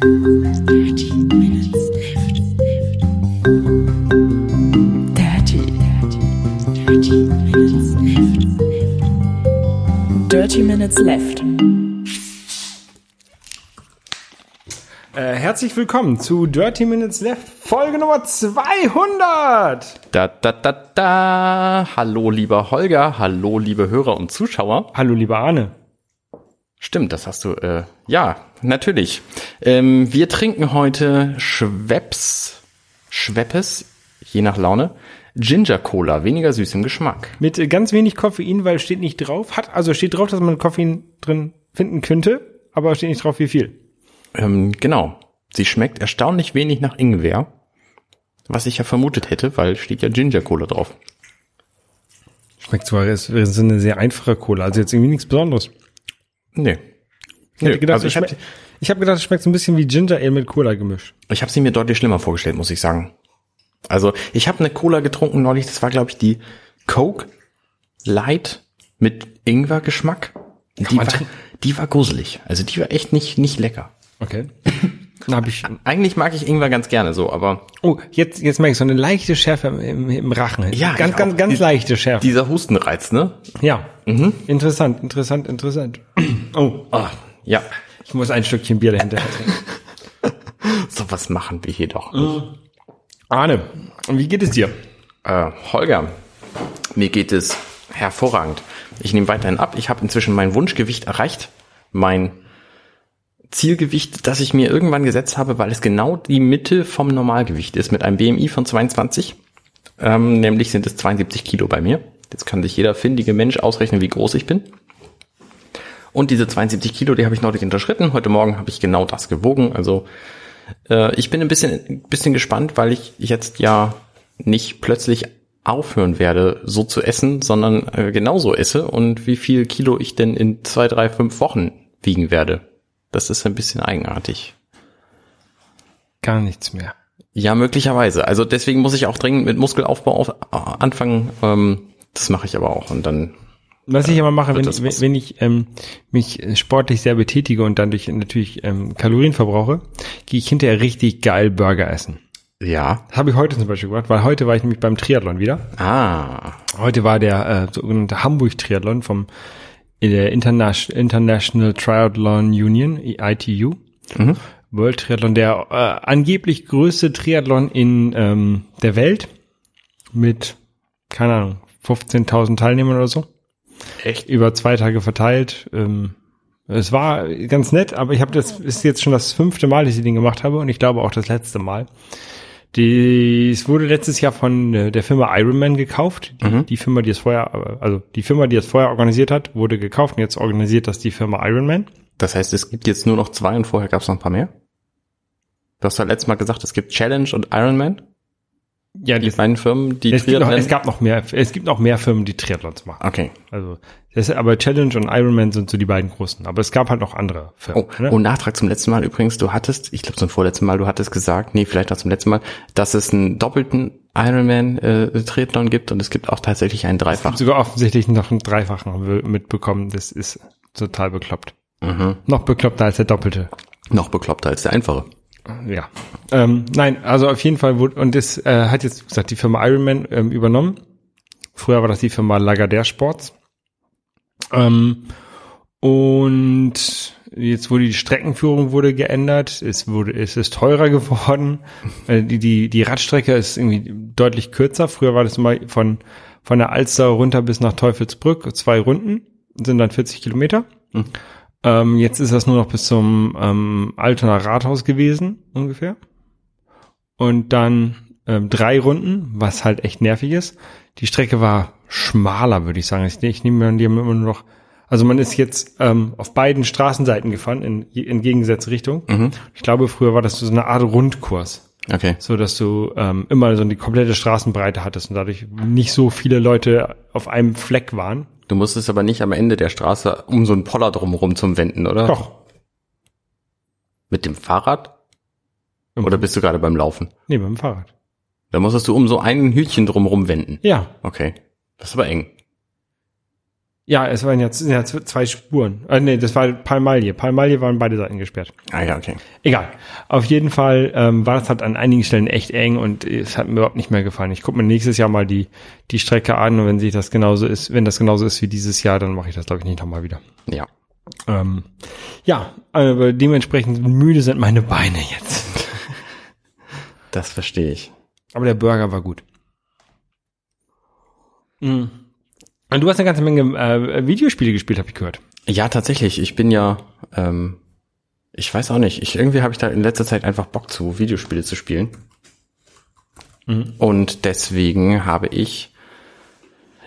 Dirty Minutes Left. Dirty, dirty, dirty Minutes Left. Dirty Minutes Left. Äh, herzlich willkommen zu Dirty Minutes Left, Folge Nummer 200. Da, da, da, da. Hallo, lieber Holger. Hallo, liebe Hörer und Zuschauer. Hallo, lieber Arne. Stimmt, das hast du, äh, ja, natürlich. Ähm, wir trinken heute Schweppes, Schweppes, je nach Laune, Ginger Cola, weniger süß im Geschmack. Mit ganz wenig Koffein, weil steht nicht drauf. Hat, also steht drauf, dass man Koffein drin finden könnte, aber steht nicht drauf, wie viel. Ähm, genau. Sie schmeckt erstaunlich wenig nach Ingwer, was ich ja vermutet hätte, weil steht ja Ginger Cola drauf. Schmeckt zwar, es ist eine sehr einfache Cola, also jetzt irgendwie nichts Besonderes. Nee. Ich hätte gedacht, also es ich habe schmeckt- ich habe gedacht, es schmeckt so ein bisschen wie Ginger Ale mit Cola gemischt. Ich habe sie mir deutlich schlimmer vorgestellt, muss ich sagen. Also ich habe eine Cola getrunken neulich, das war glaube ich die Coke Light mit Ingwer-Geschmack. Die war, die war gruselig. Also die war echt nicht nicht lecker. Okay. Habe ich. Eigentlich mag ich Ingwer ganz gerne so, aber Oh, jetzt jetzt merke ich so eine leichte Schärfe im, im, Rachen. Ja, ganz ich ganz ganz Die- leichte Schärfe. dieser Hustenreiz, ne? ja. Interessant, interessant, interessant. Oh, Ah, ja, ich muss ein Stückchen Bier dahinter trinken. sowas machen wir hier doch. Arne, und wie geht es dir? Äh, Holger, mir geht es hervorragend. Ich nehme weiterhin ab. Ich habe inzwischen mein Wunschgewicht erreicht. Mein Zielgewicht, das ich mir irgendwann gesetzt habe, weil es genau die Mitte vom Normalgewicht ist, mit einem BMI von 22. Ähm, nämlich sind es 72 Kilo bei mir. Jetzt kann sich jeder findige Mensch ausrechnen, wie groß ich bin. Und diese 72 Kilo, die habe ich neulich unterschritten. Heute Morgen habe ich genau das gewogen. Also äh, ich bin ein bisschen, ein bisschen gespannt, weil ich jetzt ja nicht plötzlich aufhören werde, so zu essen, sondern äh, genauso esse und wie viel Kilo ich denn in zwei, drei, fünf Wochen wiegen werde. Das ist ein bisschen eigenartig. Gar nichts mehr. Ja, möglicherweise. Also deswegen muss ich auch dringend mit Muskelaufbau auf, äh, anfangen. Ähm, das mache ich aber auch und dann Was ich aber mache, wird wenn, das ich- wenn ich ähm, mich sportlich sehr betätige und dadurch natürlich ähm, Kalorien verbrauche, gehe ich hinterher richtig geil Burger essen. ja. Habe ich heute zum Beispiel gemacht, weil heute war ich nämlich beim Triathlon wieder. Ah, Heute war der äh, sogenannte Hamburg-Triathlon vom äh, der Interna- International Triathlon Union, ITU. World Triathlon, der äh, angeblich größte Triathlon in ähm, der Welt mit, keine Ahnung, 15.000 Teilnehmern oder so. Echt? Über zwei Tage verteilt. Ähm, es war ganz nett, aber ich habe das ist jetzt schon das fünfte Mal, dass ich den gemacht habe und ich glaube auch das letzte Mal. Die, es wurde letztes Jahr von äh, der Firma Ironman gekauft. Die, die Firma, die es vorher, also die Firma, die es vorher organisiert hat, wurde gekauft und jetzt organisiert das die Firma Ironman. Das heißt, es gibt jetzt nur noch zwei und vorher gab es noch ein paar mehr? Du hast ja letztes Mal gesagt, es gibt Challenge und Ironman, Ja, die beiden Firmen, die es, gibt noch, Triathlon- es gab noch mehr, es gibt noch mehr Firmen, die Triathlons machen. Okay. Also, das ist, aber Challenge und Ironman sind so die beiden großen. Aber es gab halt noch andere Firmen. Oh, ne? und Nachtrag zum letzten Mal übrigens, du hattest, ich glaube zum vorletzten Mal, du hattest gesagt, nee, vielleicht auch zum letzten Mal, dass es einen doppelten Ironman äh, Triathlon gibt und es gibt auch tatsächlich einen Dreifach. sogar offensichtlich noch einen Dreifachen haben wir mitbekommen. Das ist total bekloppt. Mhm. Noch bekloppter als der Doppelte. Noch bekloppter als der einfache. Ja. Ähm, nein, also auf jeden Fall wurde, und das äh, hat jetzt, wie gesagt, die Firma Ironman ähm, übernommen. Früher war das die Firma Lagardère Sports. Ähm, und jetzt wurde die Streckenführung wurde geändert. Es wurde, es ist teurer geworden. Äh, die, die, die Radstrecke ist irgendwie deutlich kürzer. Früher war das immer von, von der Alster runter bis nach Teufelsbrück zwei Runden, sind dann 40 Kilometer. Ähm, jetzt ist das nur noch bis zum ähm, Altoner Rathaus gewesen, ungefähr. Und dann ähm, drei Runden, was halt echt nervig ist. Die Strecke war schmaler, würde ich sagen. Ich, ich nehme an, die haben immer nur noch, also man ist jetzt ähm, auf beiden Straßenseiten gefahren, in, in gegensätzliche Richtung. Ich glaube, früher war das so eine Art Rundkurs Okay. so dass du ähm, immer so die komplette Straßenbreite hattest und dadurch nicht so viele Leute auf einem Fleck waren. Du musstest aber nicht am Ende der Straße um so einen Poller drumherum zum Wenden, oder? Doch. Mit dem Fahrrad? Oder bist du gerade beim Laufen? Nee, dem Fahrrad. Da musstest du um so ein Hütchen drumherum wenden. Ja, Okay. Das ist aber eng. Ja, es waren jetzt ja, z- zwei Spuren. Äh, nee, das war Palmalie. Palmalie waren beide Seiten gesperrt. Ah ja, okay. Egal. Auf jeden Fall ähm, war es halt an einigen Stellen echt eng und es hat mir überhaupt nicht mehr gefallen. Ich gucke mir nächstes Jahr mal die, die Strecke an und wenn sich das genauso ist, wenn das genauso ist wie dieses Jahr, dann mache ich das, glaube ich, nicht nochmal wieder. Ja. Ähm, ja, aber dementsprechend müde sind meine Beine jetzt. Das verstehe ich. Aber der Burger war gut. Mhm. Und du hast eine ganze Menge äh, Videospiele gespielt, habe ich gehört. Ja, tatsächlich. Ich bin ja, ähm, ich weiß auch nicht. Ich irgendwie habe ich da in letzter Zeit einfach Bock zu, Videospiele zu spielen. Und deswegen habe ich,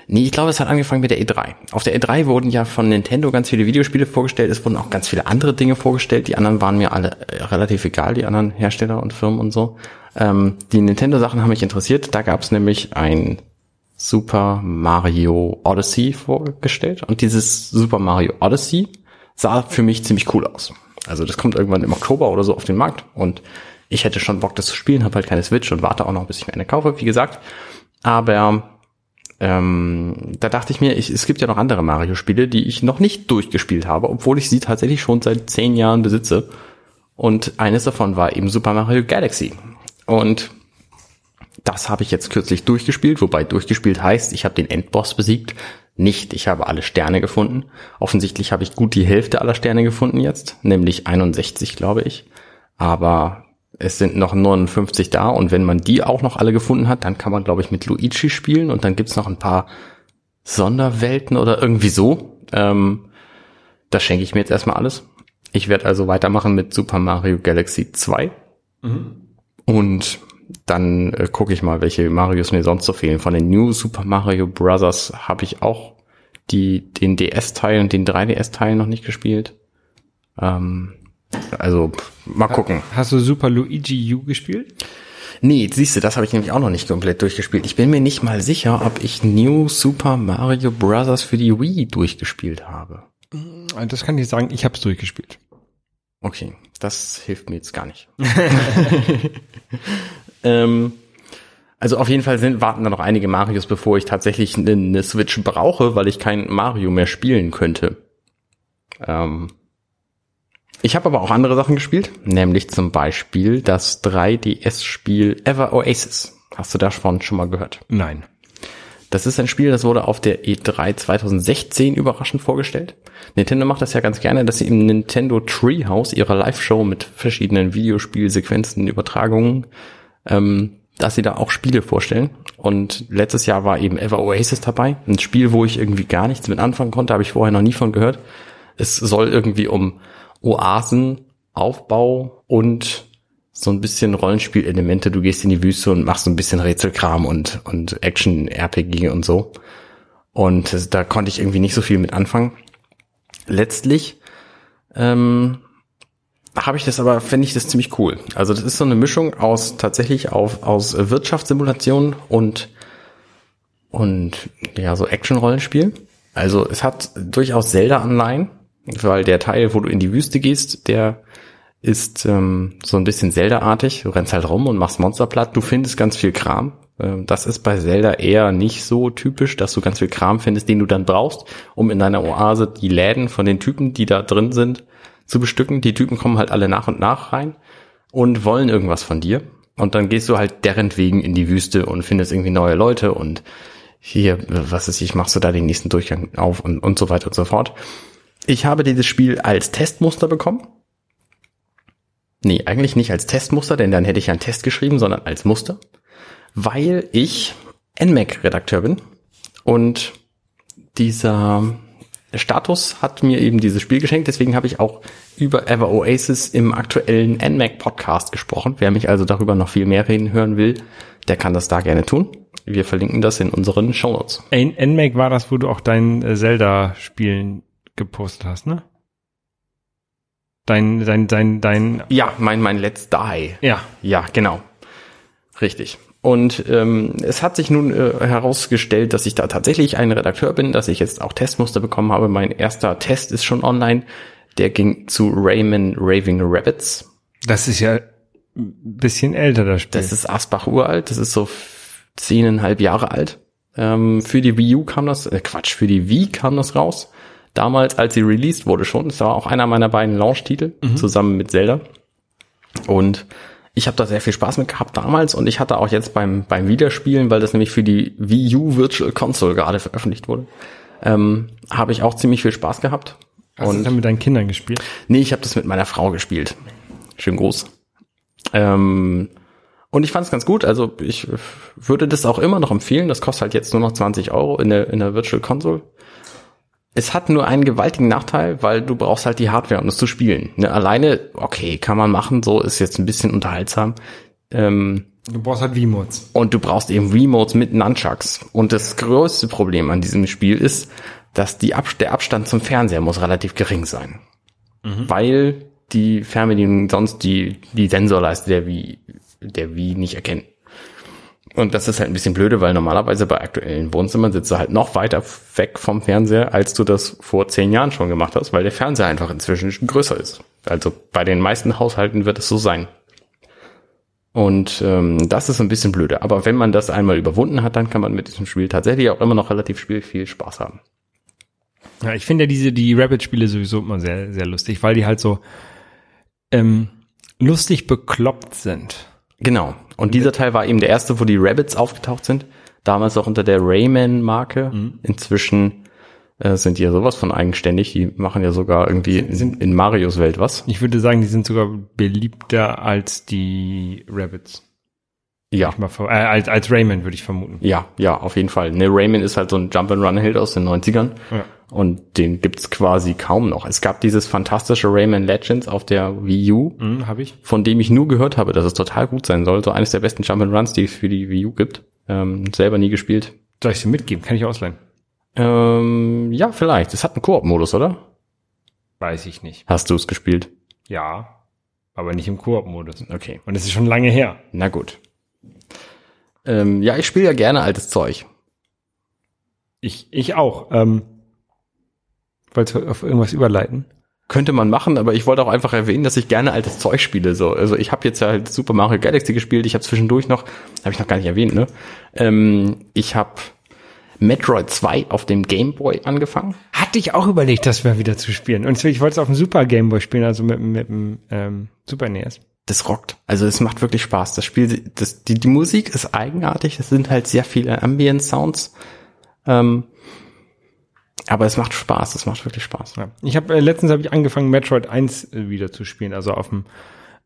nee, ich glaube, es hat angefangen mit der E3. Auf der E3 wurden ja von Nintendo ganz viele Videospiele vorgestellt. Es wurden auch ganz viele andere Dinge vorgestellt. Die anderen waren mir alle äh, relativ egal, die anderen Hersteller und Firmen und so. Ähm, die Nintendo-Sachen haben mich interessiert. Da gab es nämlich ein Super Mario Odyssey vorgestellt und dieses Super Mario Odyssey sah für mich ziemlich cool aus. Also das kommt irgendwann im Oktober oder so auf den Markt und ich hätte schon Bock, das zu spielen, habe halt keine Switch und warte auch noch, bis ich mir eine kaufe, wie gesagt. Aber ähm, da dachte ich mir, ich, es gibt ja noch andere Mario-Spiele, die ich noch nicht durchgespielt habe, obwohl ich sie tatsächlich schon seit zehn Jahren besitze. Und eines davon war eben Super Mario Galaxy. Und das habe ich jetzt kürzlich durchgespielt, wobei durchgespielt heißt, ich habe den Endboss besiegt. Nicht, ich habe alle Sterne gefunden. Offensichtlich habe ich gut die Hälfte aller Sterne gefunden jetzt, nämlich 61, glaube ich. Aber es sind noch 59 da und wenn man die auch noch alle gefunden hat, dann kann man, glaube ich, mit Luigi spielen und dann gibt's noch ein paar Sonderwelten oder irgendwie so. Ähm, das schenke ich mir jetzt erstmal alles. Ich werde also weitermachen mit Super Mario Galaxy 2. Und dann äh, gucke ich mal, welche Marios mir sonst so fehlen. Von den New Super Mario Brothers habe ich auch die, den DS-Teil und den 3DS-Teil noch nicht gespielt. Ähm, also mal gucken. Hast du Super Luigi U gespielt? Nee, siehst du, das habe ich nämlich auch noch nicht komplett durchgespielt. Ich bin mir nicht mal sicher, ob ich New Super Mario Brothers für die Wii durchgespielt habe. Das kann ich sagen, ich habe es durchgespielt. Okay, das hilft mir jetzt gar nicht. ähm, also auf jeden Fall sind, warten da noch einige Marios, bevor ich tatsächlich eine, eine Switch brauche, weil ich kein Mario mehr spielen könnte. Ähm, ich habe aber auch andere Sachen gespielt, nämlich zum Beispiel das 3DS-Spiel Ever Oasis. Hast du davon schon mal gehört? Nein. Das ist ein Spiel, das wurde auf der E3 2016 überraschend vorgestellt. Nintendo macht das ja ganz gerne, dass sie im Nintendo Treehouse ihrer Live-Show mit verschiedenen Videospielsequenzen, Übertragungen, ähm, dass sie da auch Spiele vorstellen. Und letztes Jahr war eben Ever Oasis dabei, ein Spiel, wo ich irgendwie gar nichts mit anfangen konnte, habe ich vorher noch nie von gehört. Es soll irgendwie um Oasen, Aufbau und so ein bisschen Rollenspielelemente. Du gehst in die Wüste und machst so ein bisschen Rätselkram und, und Action-RPG und so. Und da konnte ich irgendwie nicht so viel mit anfangen. Letztlich ähm, habe ich das aber, finde ich das ziemlich cool. Also das ist so eine Mischung aus tatsächlich auf, aus Wirtschaftssimulation und, und ja, so Action-Rollenspiel. Also es hat durchaus Zelda-Anleihen, weil der Teil, wo du in die Wüste gehst, der ist ähm, so ein bisschen Zelda-artig. Du rennst halt rum und machst Monster platt. Du findest ganz viel Kram. Ähm, das ist bei Zelda eher nicht so typisch, dass du ganz viel Kram findest, den du dann brauchst, um in deiner Oase die Läden von den Typen, die da drin sind, zu bestücken. Die Typen kommen halt alle nach und nach rein und wollen irgendwas von dir. Und dann gehst du halt deren wegen in die Wüste und findest irgendwie neue Leute und hier, was ist ich, machst du da den nächsten Durchgang auf und, und so weiter und so fort. Ich habe dieses Spiel als Testmuster bekommen. Nee, eigentlich nicht als Testmuster, denn dann hätte ich einen Test geschrieben, sondern als Muster, weil ich NMAC-Redakteur bin und dieser Status hat mir eben dieses Spiel geschenkt, deswegen habe ich auch über Ever Oasis im aktuellen NMAC Podcast gesprochen. Wer mich also darüber noch viel mehr reden hören will, der kann das da gerne tun. Wir verlinken das in unseren Show Notes. NMAC war das, wo du auch dein äh, Zelda-Spielen gepostet hast, ne? Dein, dein, dein, dein, Ja, mein, mein Let's Die. ja. Ja, genau. Richtig. Und ähm, es hat sich nun äh, herausgestellt, dass ich da tatsächlich ein Redakteur bin, dass ich jetzt auch Testmuster bekommen habe. Mein erster Test ist schon online. Der ging zu Rayman Raving Rabbits. Das ist ja ein bisschen älter, das Spiel. Das ist Asbach uralt. Das ist so zehneinhalb Jahre alt. Ähm, für die Wii U kam das, äh, Quatsch, für die Wii kam das raus. Damals, als sie released wurde schon. Das war auch einer meiner beiden Launch-Titel, zusammen mit Zelda. Und ich habe da sehr viel Spaß mit gehabt damals und ich hatte auch jetzt beim, beim Wiederspielen, weil das nämlich für die Wii U Virtual Console gerade veröffentlicht wurde, ähm, habe ich auch ziemlich viel Spaß gehabt. Hast du das dann mit deinen Kindern gespielt? Nee, ich habe das mit meiner Frau gespielt. Schön groß. Ähm, und ich fand es ganz gut. Also ich würde das auch immer noch empfehlen. Das kostet halt jetzt nur noch 20 Euro in der, in der Virtual Console. Es hat nur einen gewaltigen Nachteil, weil du brauchst halt die Hardware, um es zu spielen. Ne, alleine, okay, kann man machen, so ist jetzt ein bisschen unterhaltsam. Ähm, Du brauchst halt V-Modes. und du brauchst eben Remotes mit Nunchucks. Und das größte Problem an diesem Spiel ist, dass die Ab der Abstand zum Fernseher muss relativ gering sein. Weil die Fernbedienung sonst die, die Sensorleiste der Wii, der Wii nicht erkennen. Und das ist halt ein bisschen blöde, weil normalerweise bei aktuellen Wohnzimmern sitzt du halt noch weiter weg vom Fernseher, als du das vor zehn Jahren schon gemacht hast, weil der Fernseher einfach inzwischen größer ist. Also bei den meisten Haushalten wird es so sein. Und ähm, das ist ein bisschen blöde. Aber wenn man das einmal überwunden hat, dann kann man mit diesem Spiel tatsächlich auch immer noch relativ viel, Spaß haben. Ja, ich finde ja diese, die Rabbit-Spiele sowieso immer sehr, sehr lustig, weil die halt so ähm, lustig bekloppt sind. Genau. Und dieser Teil war eben der erste, wo die Rabbits aufgetaucht sind. Damals auch unter der Rayman-Marke. Inzwischen äh, sind die ja sowas von eigenständig. Die machen ja sogar irgendwie in, in Marios Welt was. Ich würde sagen, die sind sogar beliebter als die Rabbits. Ja. Äh, als, als Rayman würde ich vermuten. Ja, ja, auf jeden Fall. Ne, Rayman ist halt so ein Jump-and-Run-Held aus den 90ern. Ja. Und den gibt's quasi kaum noch. Es gab dieses fantastische Rayman Legends auf der Wii U. Hm, habe ich. von dem ich nur gehört habe, dass es total gut sein soll. So eines der besten Jump'n'Runs, die es für die Wii U gibt. Ähm, selber nie gespielt. Soll ich sie mitgeben? Kann ich ausleihen? Ähm, ja, vielleicht. Es hat einen Koop-Modus, oder? Weiß ich nicht. Hast du es gespielt? Ja, aber nicht im Koop-Modus. Okay. Und es ist schon lange her. Na gut. Ähm, ja, ich spiele ja gerne altes Zeug. Ich, ich auch. Ähm, Wolltest du auf irgendwas überleiten? Könnte man machen, aber ich wollte auch einfach erwähnen, dass ich gerne altes Zeug spiele. So, also ich habe jetzt halt Super Mario Galaxy gespielt. Ich habe zwischendurch noch, habe ich noch gar nicht erwähnt, ne? Ähm, ich habe Metroid 2 auf dem Game Boy angefangen. Hatte ich auch überlegt, das mal wieder zu spielen. Und ich wollte es auf dem Super Game Boy spielen, also mit, mit dem ähm, Super NES. das rockt. Also es macht wirklich Spaß. Das Spiel, das, die, die Musik ist eigenartig. Es sind halt sehr viele Ambient Sounds. Ähm, aber es macht Spaß. Es macht wirklich Spaß. Ja. Ich habe äh, letztens habe ich angefangen Metroid 1 äh, wieder zu spielen, also auf dem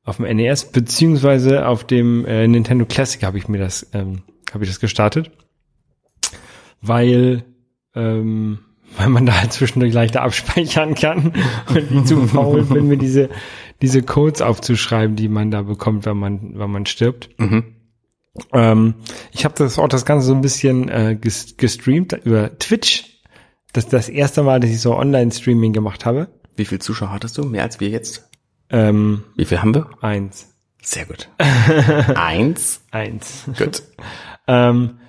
auf dem NES beziehungsweise auf dem äh, Nintendo Classic habe ich mir das ähm, habe ich das gestartet, weil ähm, weil man da halt zwischendurch leichter abspeichern kann und ich zu faul bin, mir diese diese Codes aufzuschreiben, die man da bekommt, wenn man wenn man stirbt. Ähm, ich habe das auch das Ganze so ein bisschen äh, ges gestreamt über Twitch. Das ist das erste Mal, dass ich so Online-Streaming gemacht habe. Wie viel Zuschauer hattest du? Mehr als wir jetzt? Ähm, Wie viel haben wir? eins. Sehr gut. Eins. Eins. Gut. ähm,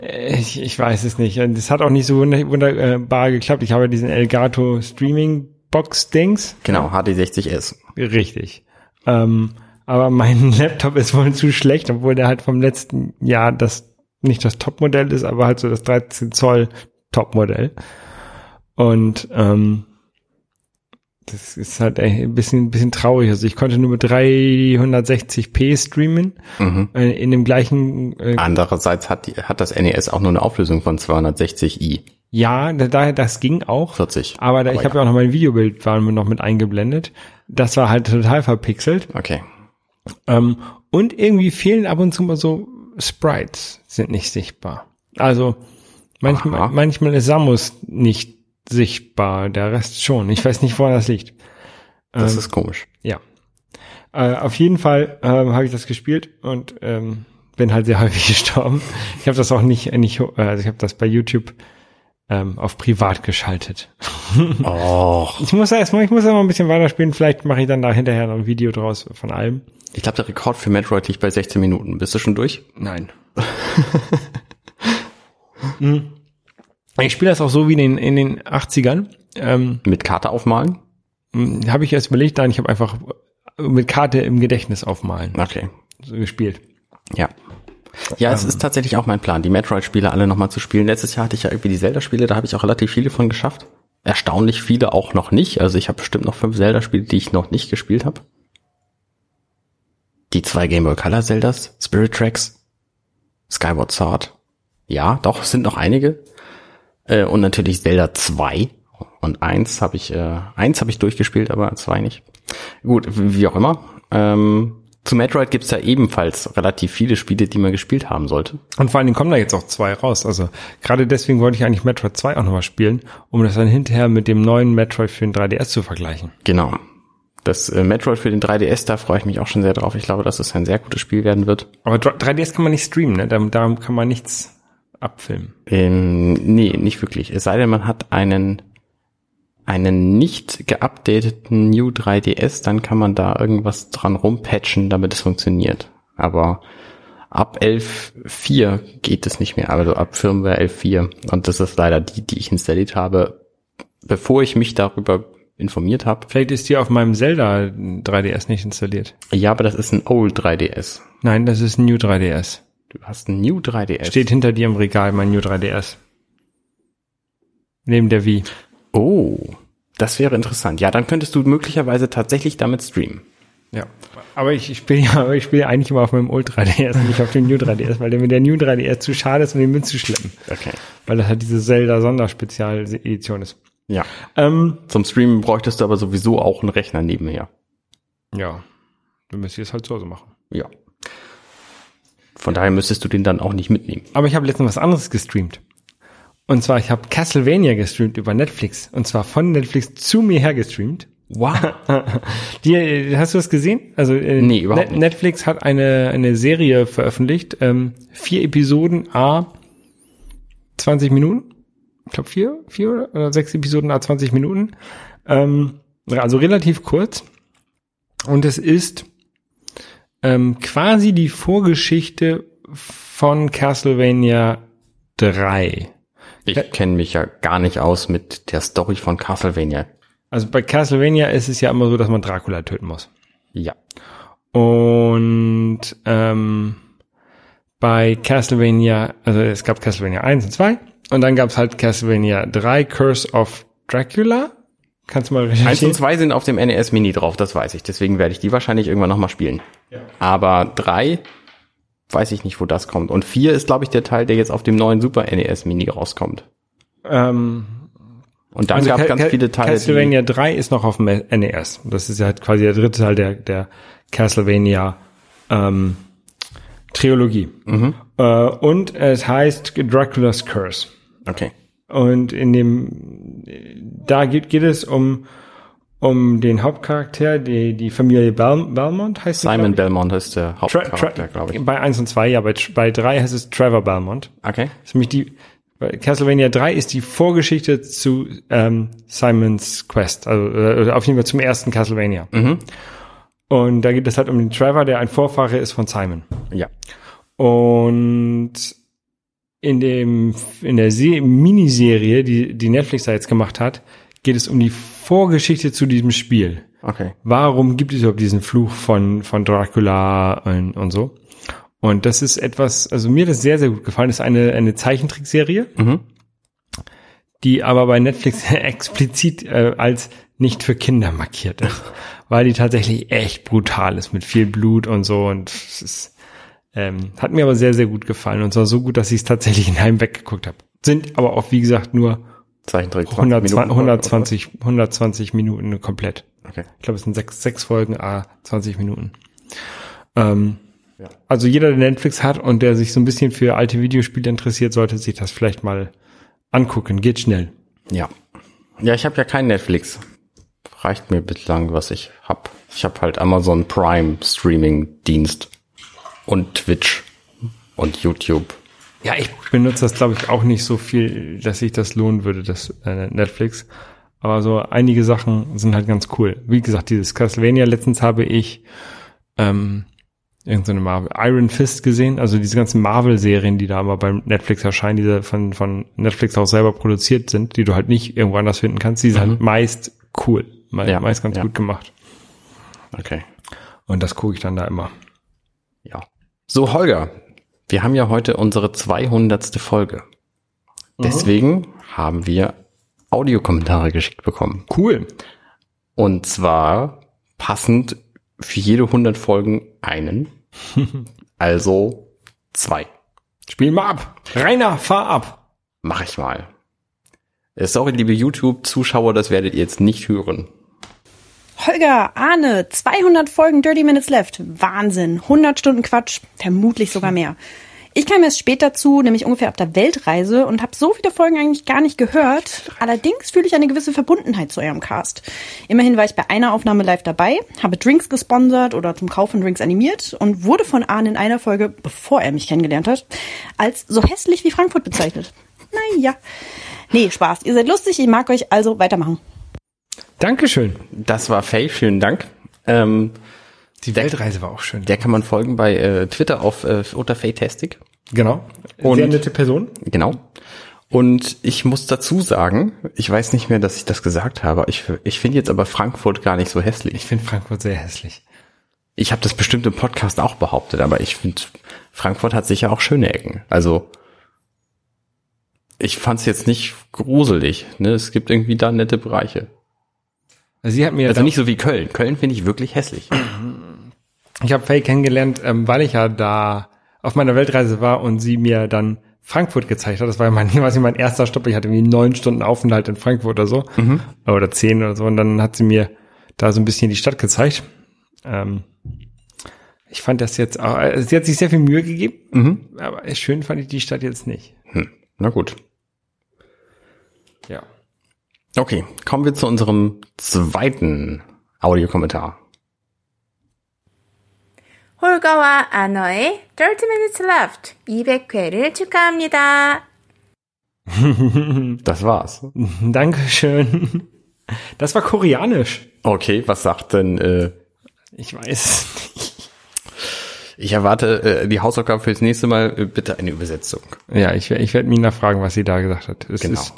äh, ich, ich weiß es nicht. Und es hat auch nicht so wunder- wunderbar geklappt. Ich habe diesen Elgato Streaming Box Dings. Genau, HD60S. Richtig. Ähm, aber mein Laptop ist wohl zu schlecht, obwohl der halt vom letzten Jahr das nicht das Topmodell ist, aber halt so das 13 Zoll Topmodell. Und ähm, das ist halt ein bisschen, ein bisschen traurig. Also ich konnte nur mit 360p streamen Mhm. äh, in dem gleichen äh, Andererseits hat, die, hat das NES auch nur eine Auflösung von 260i. Ja, da, da- das ging auch. 40. Aber, da, ich Aber habe ja auch noch mein Videobild war noch mit eingeblendet. Das war halt total verpixelt. Okay. Ähm, und irgendwie fehlen ab und zu mal so Sprites, sind nicht sichtbar. Also manchmal, manchmal ist Samus nicht sichtbar, der Rest schon. Ich weiß nicht, woran das liegt. Das Ähm, ist komisch. Ja. Äh, auf jeden Fall ähm, habe ich das gespielt und ähm, bin halt sehr häufig gestorben. Ich habe das auch nicht, nicht ho- äh, also ich habe das bei YouTube ähm, auf privat geschaltet. Oh. Ich muss erstmal, ich muss erst mal ein bisschen weiterspielen. Vielleicht mache ich dann da hinterher noch ein Video draus von allem. Ich glaube, der Rekord für Metroid liegt bei 16 Minuten. Bist du schon durch? Nein. Hm. ich spiele das auch so wie in den, in den 80ern. Ähm, Mit Karte aufmalen? habe ich erst überlegt, nein, ich habe einfach mit Karte im Gedächtnis aufmalen Okay. so gespielt. Ja. Ja, es ist tatsächlich auch mein Plan, die Metroid-Spiele alle nochmal zu spielen. Letztes Jahr hatte ich ja irgendwie die Zelda-Spiele, da habe ich auch relativ viele von geschafft. Erstaunlich viele auch noch nicht. Also ich habe bestimmt noch fünf Zelda-Spiele, die ich noch nicht gespielt habe. Die zwei Game Boy Color Zeldas, Spirit Tracks, Skyward Sword. Ja, doch, es sind noch einige. Äh, und natürlich Zelda 2. Und eins habe ich, äh, eins habe ich durchgespielt, aber zwei nicht. Gut, wie auch immer. Ähm, zu Metroid gibt's ja ebenfalls relativ viele Spiele, die man gespielt haben sollte. Und vor allen Dingen kommen da jetzt auch zwei raus. Also gerade deswegen wollte ich eigentlich Metroid 2 auch nochmal spielen, um das dann hinterher mit dem neuen Metroid für den 3DS zu vergleichen. Genau. Das äh, Metroid für den 3DS, da freue ich mich auch schon sehr drauf. Ich glaube, dass es ein sehr gutes Spiel werden wird. Aber 3DS kann man nicht streamen, ne? Da, da kann man nichts abfilmen. Ähm, nee, nicht wirklich. Es sei denn, man hat einen einen nicht geupdateten New 3DS, dann kann man da irgendwas dran rumpatchen, damit es funktioniert. Aber ab 11.4 geht es nicht mehr, also ab Firmware 11.4. Und das ist leider die, die ich installiert habe, bevor ich mich darüber informiert habe. Vielleicht ist die auf meinem Zelda 3DS nicht installiert. Ja, aber das ist ein Old 3DS. Nein, das ist ein New 3DS. Du hast ein New 3DS. Steht hinter dir im Regal mein New 3DS. Neben der Wii. Oh, das wäre interessant. Ja, dann könntest du möglicherweise tatsächlich damit streamen. Ja. Aber ich, ich spiele ja, ich spiele eigentlich immer auf meinem Old 3DS und nicht auf dem New 3DS, weil der mit der New 3DS zu schade ist, um den mitzuschleppen. Okay. Weil das halt diese Zelda Sonderspezialedition ist. Ja. Ähm, Zum Streamen bräuchtest du aber sowieso auch einen Rechner nebenher. ja. Du müsstest es halt zu Hause machen. Ja. Von daher müsstest du den dann auch nicht mitnehmen. Aber ich habe letztens was anderes gestreamt. Und zwar, ich habe Castlevania gestreamt über Netflix. Und zwar von Netflix zu mir her gestreamt. Wow. Die, hast du das gesehen? Also äh, Nee, überhaupt nicht. Netflix hat eine, eine Serie veröffentlicht. Ähm, vier Episoden, a 20 Minuten. Ich glaube vier, vier oder- oder sechs Episoden, a 20 Minuten. Ähm, also relativ kurz. Und es ist ähm, quasi die Vorgeschichte von Castlevania 3. Ich kenne mich ja gar nicht aus mit der Story von Castlevania. Also bei Castlevania ist es ja immer so, dass man Dracula töten muss. Ja. Und ähm, bei Castlevania, also es gab Castlevania 1 und 2 und dann gab es halt Castlevania 3, Curse of Dracula. Kannst du mal Eins recherchieren? und zwei sind auf dem NES Mini drauf, das weiß ich. Deswegen werde ich die wahrscheinlich irgendwann nochmal spielen. Aber drei, weiß ich nicht, wo das kommt. Und vier ist, glaube ich, der Teil, der jetzt auf dem neuen Super NES Mini rauskommt. Ähm, Und dann also gab es ganz viele Teile, Castlevania 3 ist noch auf dem NES. Das ist ja halt quasi der dritte Teil der, der Castlevania ähm, Trilogie. Mhm. Äh, und es heißt Dracula's Curse. okay. Und in dem, da geht, geht es um, um den Hauptcharakter, die, die Familie Bel Belmont heißt Simon glaub Belmont ist der Hauptcharakter, glaube ich. Bei 1 und 2, ja, bei, bei 3 heißt es Trevor Belmont. Okay. Das ist nämlich die, Castlevania 3 ist die Vorgeschichte zu ähm, Simons Quest, also äh, auf jeden Fall zum ersten Castlevania. Mhm. Und da geht es halt um den Trevor, der ein Vorfahre ist von Simon. Ja. Und in dem, in der Se Miniserie, die, die Netflix da jetzt gemacht hat, geht es um die Vorgeschichte zu diesem Spiel. Okay. Warum gibt es überhaupt diesen Fluch von, von Dracula und, und so? Und das ist etwas, also mir das sehr, sehr gut gefallen. Das ist eine, eine Zeichentrickserie, Mhm. die aber bei Netflix explizit äh, als nicht für Kinder markiert ist, weil die tatsächlich echt brutal ist mit viel Blut und so und es ist, ähm, hat mir aber sehr, sehr gut gefallen und zwar so gut, dass ich es tatsächlich in einem weggeguckt habe. Sind aber auch, wie gesagt, nur Zeichentrick. 20 120, Minuten. 120, 120 Minuten komplett. Okay. Ich glaube, es sind sechs, sechs Folgen, ah, 20 Minuten. Ähm, Ja. Also jeder, der Netflix hat und der sich so ein bisschen für alte Videospiele interessiert, sollte sich das vielleicht mal angucken. Geht schnell. Ja. Ja, ich habe ja kein Netflix. Reicht mir bislang, was ich hab. Ich habe halt Amazon Prime Streaming Dienst und Twitch und YouTube. Ja, ich benutze das, glaube ich, auch nicht so viel, dass sich das lohnen würde, das äh, Netflix. Aber so einige Sachen sind halt ganz cool. Wie gesagt, dieses Castlevania, letztens habe ich ähm, irgendeine Marvel, Iron Fist gesehen, also diese ganzen Marvel-Serien, die da aber bei Netflix erscheinen, die von, von Netflix auch selber produziert sind, die du halt nicht irgendwo anders finden kannst, die sind halt meist cool, me Ja, meist ganz ja. gut gemacht. Okay. Und das gucke ich dann da immer. Ja. So, Holger, Wir haben ja heute unsere 200. Folge. Deswegen haben wir Audiokommentare geschickt bekommen. Cool. Und zwar passend für jede 100 Folgen einen. also zwei. Spiel mal ab. Rainer, fahr ab. Mach ich mal. Äh, Sorry, liebe YouTube-Zuschauer, das werdet ihr jetzt nicht hören. Holger, Arne, 200 Folgen Dirty Minutes Left. Wahnsinn. 100 Stunden Quatsch. Vermutlich sogar mehr. Ich kam erst später zu, nämlich ungefähr ab der Weltreise und habe so viele Folgen eigentlich gar nicht gehört. Allerdings fühle ich eine gewisse Verbundenheit zu eurem Cast. Immerhin war ich bei einer Aufnahme live dabei, habe Drinks gesponsert oder zum Kauf von Drinks animiert und wurde von Arne in einer Folge, bevor er mich kennengelernt hat, als so hässlich wie Frankfurt bezeichnet. Naja. Nee, Spaß. Ihr seid lustig, ich mag euch, also weitermachen. Dankeschön. Das war Faye, vielen Dank. Ähm, Die Weltreise war auch schön. der kann man folgen bei äh, Twitter auf äh, unter Fayetastic. Genau. Und- Sehr nette Person. Genau. Und ich muss dazu sagen, ich weiß nicht mehr, dass ich das gesagt habe. Ich, ich finde jetzt aber Frankfurt gar nicht so hässlich. Ich finde Frankfurt sehr hässlich. Ich habe das bestimmt im Podcast auch behauptet, aber ich finde, Frankfurt hat sicher auch schöne Ecken. Also ich fand es jetzt nicht gruselig. Ne? Es gibt irgendwie da nette Bereiche. Also sie hat mir Also nicht so wie Köln. Köln finde ich wirklich hässlich. Ich habe Faye kennengelernt, ähm, weil ich ja da auf meiner Weltreise war und sie mir dann Frankfurt gezeigt hat. Das war ja mein, weiß ich, mein erster Stopp. Ich hatte irgendwie neun Stunden Aufenthalt in Frankfurt oder so. Oder zehn oder so. Und dann hat sie mir da so ein bisschen die Stadt gezeigt. Ähm, ich fand das jetzt auch, äh, sie hat sich sehr viel Mühe gegeben, aber schön fand ich die Stadt jetzt nicht. Hm. Na gut. Ja. Okay, kommen wir zu unserem zweiten Audiokommentar. 홀가와 아너의 30 minutes left 200회를 축하합니다. Das war's. Dankeschön. Das war koreanisch. Okay, was sagt denn, äh, Ich weiß nicht. ich erwarte äh, die Hausaufgabe fürs nächste Mal, äh, bitte eine Übersetzung. Ja, ich, wer- ich werde Mina fragen, was sie da gesagt hat. Es Genau. ist,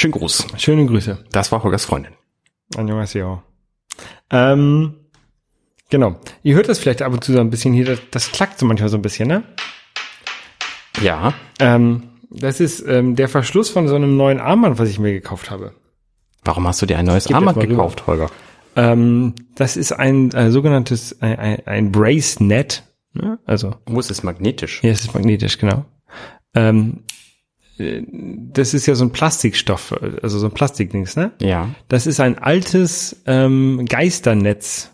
Schönen Gruß. schöne Grüße. Das war Holgers Freundin. Annyeonghaseyo. Ähm, genau. Ihr hört das vielleicht ab und zu so ein bisschen hier, das, das klackt so manchmal so ein bisschen, ne? Ja, Ähm, das ist ähm, der Verschluss von so einem neuen Armband, was ich mir gekauft habe. warum hast du dir ein neues Armband mal rüber. gekauft, Holger? Ähm, das ist ein äh, sogenanntes, ein, ein, ein Bracenet. Ne? Also, Oh, es ist magnetisch. ja, es ist magnetisch, genau. Ähm, äh, das ist ja so ein Plastikstoff, also so ein Plastikdings, ne? Ja. Das ist ein altes ähm, Geisternetz.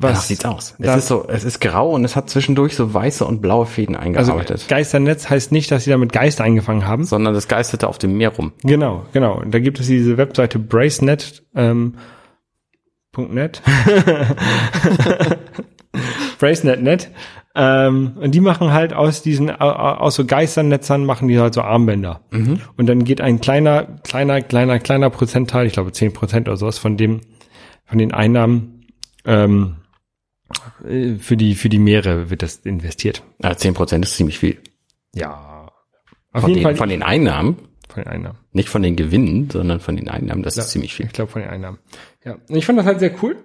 Was sieht's aus? Es ist so, es ist grau und es hat zwischendurch so weiße und blaue Fäden Also eingearbeitet. Geisternetz heißt nicht, dass sie damit Geister eingefangen haben. sondern das geisterte auf dem Meer rum. Genau, genau. Und da gibt es diese Webseite bracenet. Ähm, .net. Bracenet.net. Ähm, und die machen halt aus diesen, au- au- aus so Geisternetzern machen die halt so Armbänder. Und dann geht ein kleiner, kleiner, kleiner, kleiner Prozentteil, ich glaube 10 Prozent oder sowas von dem, von den Einnahmen, ähm, äh, für die, für die Meere wird das investiert. Äh, 10% ist ziemlich viel. Ja. Auf Von jeden den, Fall von den Einnahmen, von den Einnahmen. nicht von den Gewinnen, sondern von den Einnahmen, das Ja. ist ziemlich viel. Ich glaube von den Einnahmen. Ja. Und Ich fand das halt sehr cool.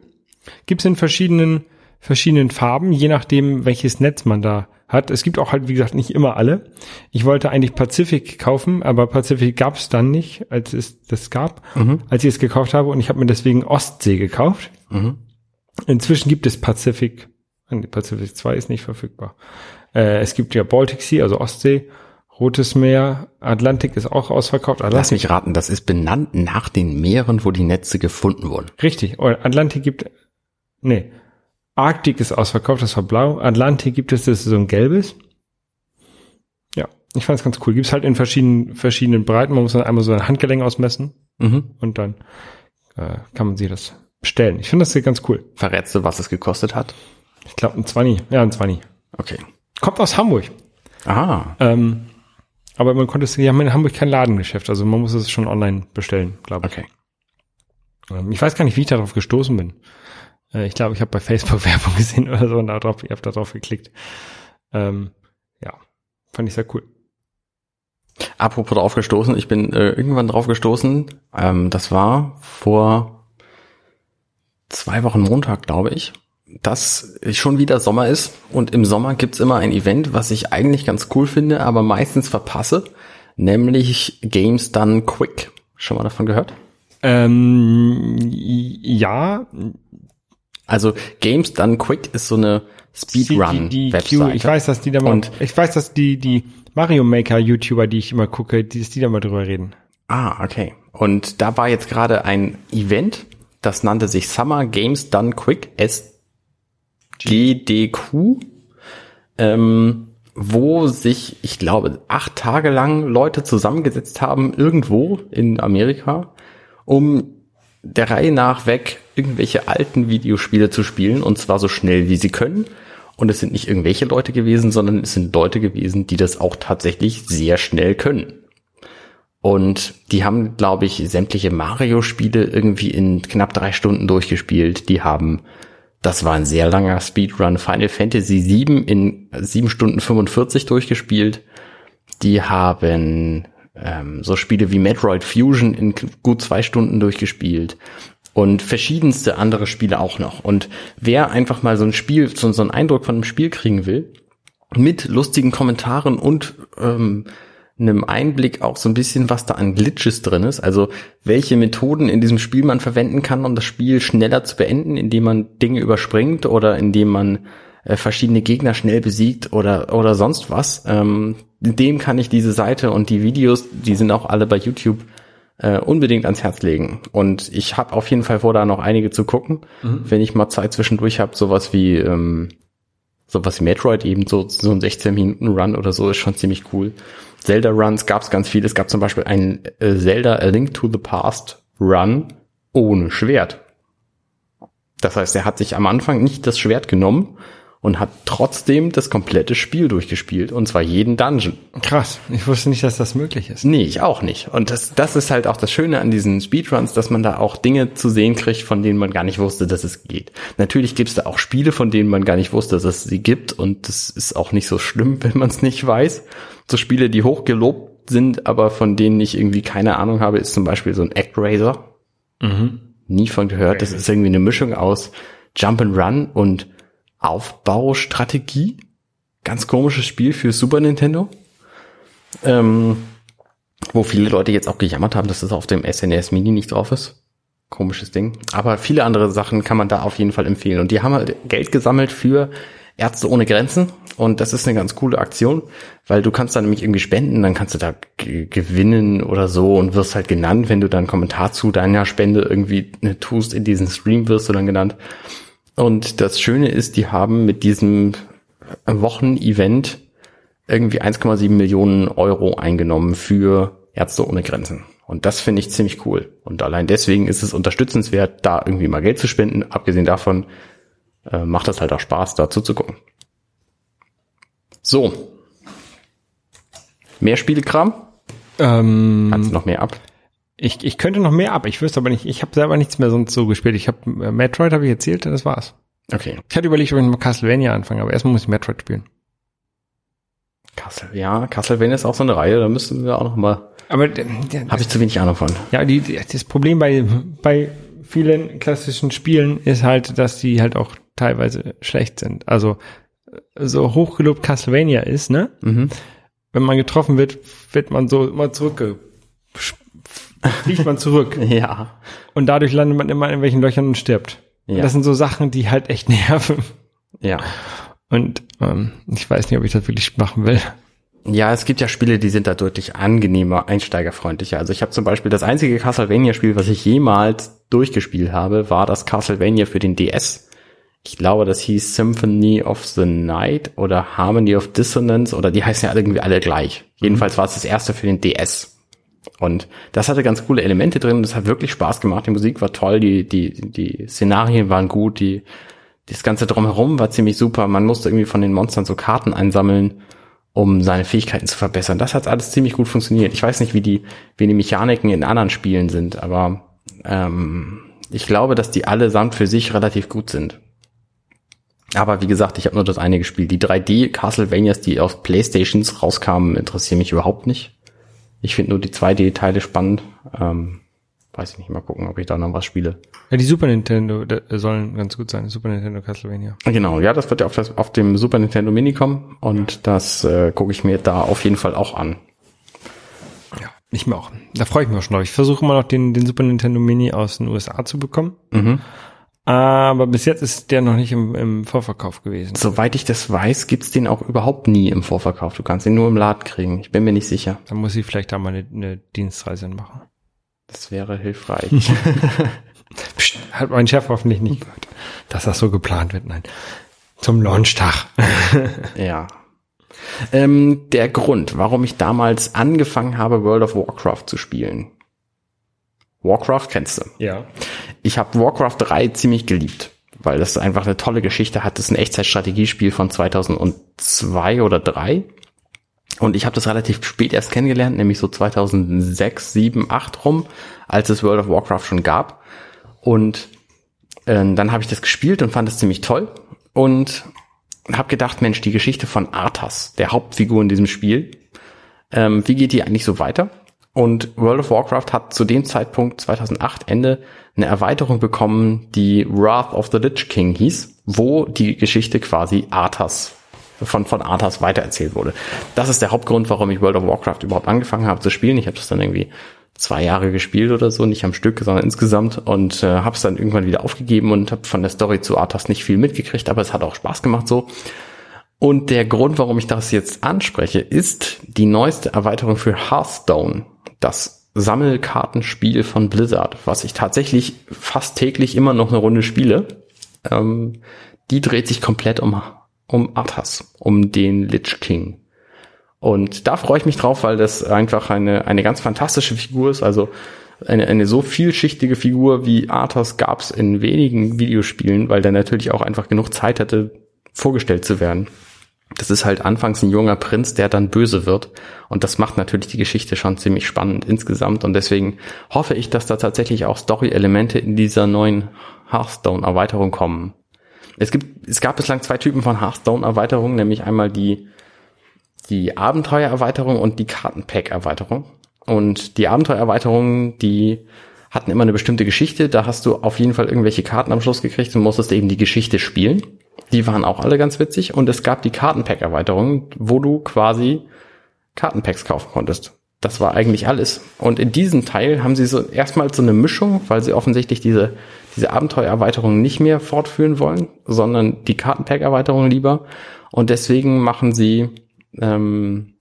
Gibt's in verschiedenen, verschiedenen Farben, je nachdem, welches Netz man da hat. Es gibt auch halt, wie gesagt, nicht immer alle. Ich wollte eigentlich Pacific kaufen, aber Pacific gab's dann nicht, als es das gab, als ich es gekauft habe. Und ich habe mir deswegen Ostsee gekauft. Inzwischen gibt es Pacific. Nee, Pacific 2 ist nicht verfügbar. Äh, es gibt ja Baltic Sea, also Ostsee, Rotes Meer, Atlantik ist auch ausverkauft. Lass Atlantik mich raten, das ist benannt nach den Meeren, wo die Netze gefunden wurden. Richtig. Atlantik gibt, nee. Arktik ist ausverkauft, das war blau. Atlantik gibt es, das ist so ein gelbes. Ja, ich fand es ganz cool. Gibt es halt in verschiedenen, verschiedenen Breiten. Man muss dann einmal so ein Handgelenk ausmessen Mhm. und dann äh, kann man sich das bestellen. Ich finde das hier ganz cool. Verrätst du, was es gekostet hat? Ich glaube ein 20. Ja, ein 20. Okay. Kommt aus Hamburg. Ah, Ähm, aber man konnte es, wir haben in Hamburg kein Ladengeschäft, also man muss es schon online bestellen, glaube ich. okay. Ähm, Ich weiß gar nicht, wie ich darauf gestoßen bin. Äh, Ich glaube, ich habe bei Facebook Werbung gesehen oder so und da drauf, ich habe da drauf geklickt. Ähm, ja, fand ich sehr cool. Apropos drauf gestoßen, ich bin äh, irgendwann drauf gestoßen. Ähm, das war vor zwei Wochen Montag, glaube ich. dass schon wieder Sommer ist und im Sommer gibt's immer ein Event, was ich eigentlich ganz cool finde, aber meistens verpasse, nämlich Games Done Quick. Schon mal davon gehört? Ähm, ja, Also Games Done Quick ist so eine Speedrun-Webseite. ich weiß, dass die da mal, Und- ich weiß, dass die, die Mario Maker YouTuber, die ich immer gucke, die, dass die da mal drüber reden. Ah, okay. Und da war jetzt gerade ein Event, das nannte sich Summer Games Done Quick, SGDQ, ähm, wo sich, ich glaube, acht Tage lang Leute zusammengesetzt haben, irgendwo in Amerika, um der Reihe nach weg irgendwelche alten Videospiele zu spielen, und zwar so schnell wie sie können. Und es sind nicht irgendwelche Leute gewesen, sondern es sind Leute gewesen, die das auch tatsächlich sehr schnell können. Und die haben, glaube ich, sämtliche Mario-Spiele irgendwie in knapp drei Stunden durchgespielt. Die haben, das war ein sehr langer Speedrun, Final Fantasy VII in sieben Stunden 45 durchgespielt. Die haben ähm, so Spiele wie Metroid Fusion in gut zwei Stunden durchgespielt. Und verschiedenste andere Spiele auch noch. Und wer einfach mal so ein Spiel, so, so einen Eindruck von einem Spiel kriegen will, mit lustigen Kommentaren und ähm, einem Einblick auch so ein bisschen, was da an Glitches drin ist. Also welche Methoden in diesem Spiel man verwenden kann, um das Spiel schneller zu beenden, indem man Dinge überspringt oder indem man äh, verschiedene Gegner schnell besiegt oder oder sonst was. Ähm, dem kann ich diese Seite und die Videos, die sind auch alle bei YouTube äh, unbedingt ans Herz legen. Und ich habe auf jeden Fall vor, da noch einige zu gucken, wenn ich mal Zeit zwischendurch habe, sowas wie ähm, sowas wie Metroid eben so, so ein 16 Minuten Run oder so ist schon ziemlich cool. Zelda Runs gab es ganz viele. Es gab zum Beispiel einen äh, Zelda A Link to the Past Run ohne Schwert. Das heißt, er hat sich am Anfang nicht das Schwert genommen und hat trotzdem das komplette Spiel durchgespielt und zwar jeden Dungeon. Krass. Ich wusste nicht, dass das möglich ist. Nee, ich auch nicht. Und das, das ist halt auch das Schöne an diesen Speedruns, dass man da auch Dinge zu sehen kriegt, von denen man gar nicht wusste, dass es geht. Natürlich gibt es da auch Spiele, von denen man gar nicht wusste, dass es sie gibt. Und das ist auch nicht so schlimm, wenn man es nicht weiß. So Spiele, die hochgelobt sind, aber von denen ich irgendwie keine Ahnung habe, ist zum Beispiel so ein ActRaiser. Nie von gehört. Das ist irgendwie eine Mischung aus Jump and Run und Aufbaustrategie. Ganz komisches Spiel für Super Nintendo. Ähm, wo viele Leute jetzt auch gejammert haben, dass das auf dem SNES Mini nicht drauf ist. Komisches Ding. Aber viele andere Sachen kann man da auf jeden Fall empfehlen. Und die haben halt Geld gesammelt für Ärzte ohne Grenzen. Und das ist eine ganz coole Aktion, weil du kannst da nämlich irgendwie spenden, dann kannst du da gewinnen oder so und wirst halt genannt, wenn du dann Kommentar zu deiner Spende irgendwie ne, tust in diesen Stream, wirst du dann genannt. Und das Schöne ist, die haben mit diesem Wochenevent irgendwie 1,7 Millionen Euro eingenommen für Ärzte ohne Grenzen. Und das finde ich ziemlich cool. Und allein deswegen ist es unterstützenswert, da irgendwie mal Geld zu spenden. Abgesehen davon äh, macht das halt auch Spaß, da zuzugucken. So. Mehr Spielekram? Ähm, Kannst du noch mehr ab? Ich, ich könnte noch mehr ab. Ich wüsste aber nicht. Ich habe selber nichts mehr sonst so gespielt. Ich habe äh, Metroid habe ich erzählt, das war's. Okay. Ich hatte überlegt, ob ich mal Castlevania anfange, aber erstmal muss ich Metroid spielen. Castle, ja, Castlevania ist auch so eine Reihe, da müssen wir auch noch mal, Aber der, habe ich zu wenig Ahnung von. ja, die, die, das Problem bei bei vielen klassischen Spielen ist halt, dass die halt auch teilweise schlecht sind. Also so hochgelobt Castlevania ist, ne? Mhm. Wenn man getroffen wird, wird man so immer zurückge fliegt man zurück Ja. und dadurch landet man immer in welchen Löchern und stirbt. Und Ja. Das sind so Sachen, die halt echt nerven. Ja. Und ähm, ich weiß nicht, ob ich das wirklich machen will. Ja, es gibt ja Spiele, die sind da deutlich angenehmer, einsteigerfreundlicher. Also ich habe zum Beispiel das einzige Castlevania-Spiel, was ich jemals durchgespielt habe, war das Castlevania für den DS. Ich glaube, das hieß Symphony of the Night oder Harmony of Dissonance oder die heißen ja irgendwie alle gleich. Jedenfalls war es das erste für den DS. Und das hatte ganz coole Elemente drin. Das hat wirklich Spaß gemacht. Die Musik war toll, die, die, die Szenarien waren gut, die, das ganze drumherum war ziemlich super. Man musste irgendwie von den Monstern so Karten einsammeln, um seine Fähigkeiten zu verbessern. Das hat alles ziemlich gut funktioniert. Ich weiß nicht, wie die, wie die Mechaniken in anderen Spielen sind, aber ähm, ich glaube, dass die allesamt für sich relativ gut sind. Aber wie gesagt, ich habe nur das eine gespielt. Die 3D Castlevanias, die auf Playstations rauskamen, interessieren mich überhaupt nicht. Ich finde nur die 2D-Teile spannend. Ähm, Weiß ich nicht, mal gucken, ob ich da noch was spiele. Ja, die Super Nintendo sollen ganz gut sein. Super Nintendo Castlevania. Genau, ja, das wird ja auf, das, auf dem Super Nintendo Mini kommen und das äh, gucke ich mir da auf jeden Fall auch an. Ja, ich mir auch. Da freue ich mich auch schon drauf. Ich versuche immer noch den, den Super Nintendo Mini aus den USA zu bekommen. Mhm. Aber bis jetzt ist der noch nicht im, im Vorverkauf gewesen. Soweit ich das weiß, gibt's den auch überhaupt nie im Vorverkauf. Du kannst ihn nur im Laden kriegen. Ich bin mir nicht sicher. Da muss ich vielleicht da mal eine, eine Dienstreise machen. Das wäre hilfreich. Psst, hat mein Chef hoffentlich nicht gehört, dass das so geplant wird. Nein. Zum Launchtag. ja. Ähm, der Grund, warum ich damals angefangen habe, World of Warcraft zu spielen. Warcraft kennst du. ja. Ich habe Warcraft 3 ziemlich geliebt, weil das einfach eine tolle Geschichte hat. Das ist ein Echtzeitstrategiespiel von 2002 oder 3. Und ich habe das relativ spät erst kennengelernt, nämlich so 2006, 7, 8 rum, als es World of Warcraft schon gab. Und äh, dann habe ich das gespielt und fand es ziemlich toll und habe gedacht, Mensch, die Geschichte von Arthas, der Hauptfigur in diesem Spiel, ähm, wie geht die eigentlich so weiter? Und World of Warcraft hat zu dem Zeitpunkt 2008 Ende eine Erweiterung bekommen, die Wrath of the Lich King hieß, wo die Geschichte quasi Arthas von, von Arthas weitererzählt wurde. Das ist der Hauptgrund, warum ich World of Warcraft überhaupt angefangen habe zu spielen. Ich habe das dann irgendwie zwei Jahre gespielt oder so, nicht am Stück, sondern insgesamt und äh, habe es dann irgendwann wieder aufgegeben und habe von der Story zu Arthas nicht viel mitgekriegt, aber es hat auch Spaß gemacht so. Und der Grund, warum ich das jetzt anspreche, ist die neueste Erweiterung für Hearthstone, das Sammelkartenspiel von Blizzard, was ich tatsächlich fast täglich immer noch eine Runde spiele. Ähm, die dreht sich komplett um, um Arthas, um den Lich King. Und da freue ich mich drauf, weil das einfach eine, eine ganz fantastische Figur ist. Also eine, eine so vielschichtige Figur wie Arthas gab es in wenigen Videospielen, weil der natürlich auch einfach genug Zeit hatte, vorgestellt zu werden. Das ist halt anfangs ein junger Prinz, der dann böse wird. Und das macht natürlich die Geschichte schon ziemlich spannend insgesamt. Und deswegen hoffe ich, dass da tatsächlich auch Story-Elemente in dieser neuen Hearthstone-Erweiterung kommen. Es gibt, es gab bislang zwei Typen von Hearthstone-Erweiterungen, nämlich einmal die, die Abenteuererweiterung und die Kartenpack-Erweiterung. Und die Abenteuererweiterungen, die hatten immer eine bestimmte Geschichte. Da hast du auf jeden Fall irgendwelche Karten am Schluss gekriegt und musstest eben die Geschichte spielen. Die waren auch alle ganz witzig. Und es gab die Kartenpack-Erweiterung, wo du quasi Kartenpacks kaufen konntest. Das war eigentlich alles. Und in diesem Teil haben sie so erstmal so eine Mischung, weil sie offensichtlich diese, diese Abenteuererweiterung nicht mehr fortführen wollen, sondern die Kartenpack-Erweiterung lieber. Und deswegen machen sie, ähm,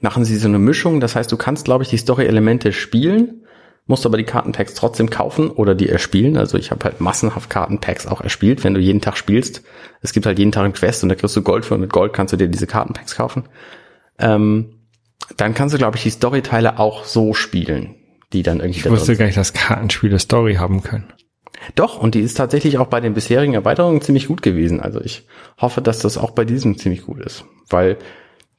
machen sie so eine Mischung. Das heißt, du kannst, glaube ich, die Story-Elemente spielen, musst aber die Kartenpacks trotzdem kaufen oder die erspielen. Also ich habe halt massenhaft Kartenpacks auch erspielt, wenn du jeden Tag spielst. Es gibt halt jeden Tag ein Quest und da kriegst du Gold für und mit Gold kannst du dir diese Kartenpacks kaufen. Ähm, dann kannst du, glaube ich, die Storyteile auch so spielen, die dann irgendwie Ich wusste gar nicht, dass Kartenspiele Story haben können. Doch, und die ist tatsächlich auch bei den bisherigen Erweiterungen ziemlich gut gewesen. Also ich hoffe, dass das auch bei diesem ziemlich gut ist. Weil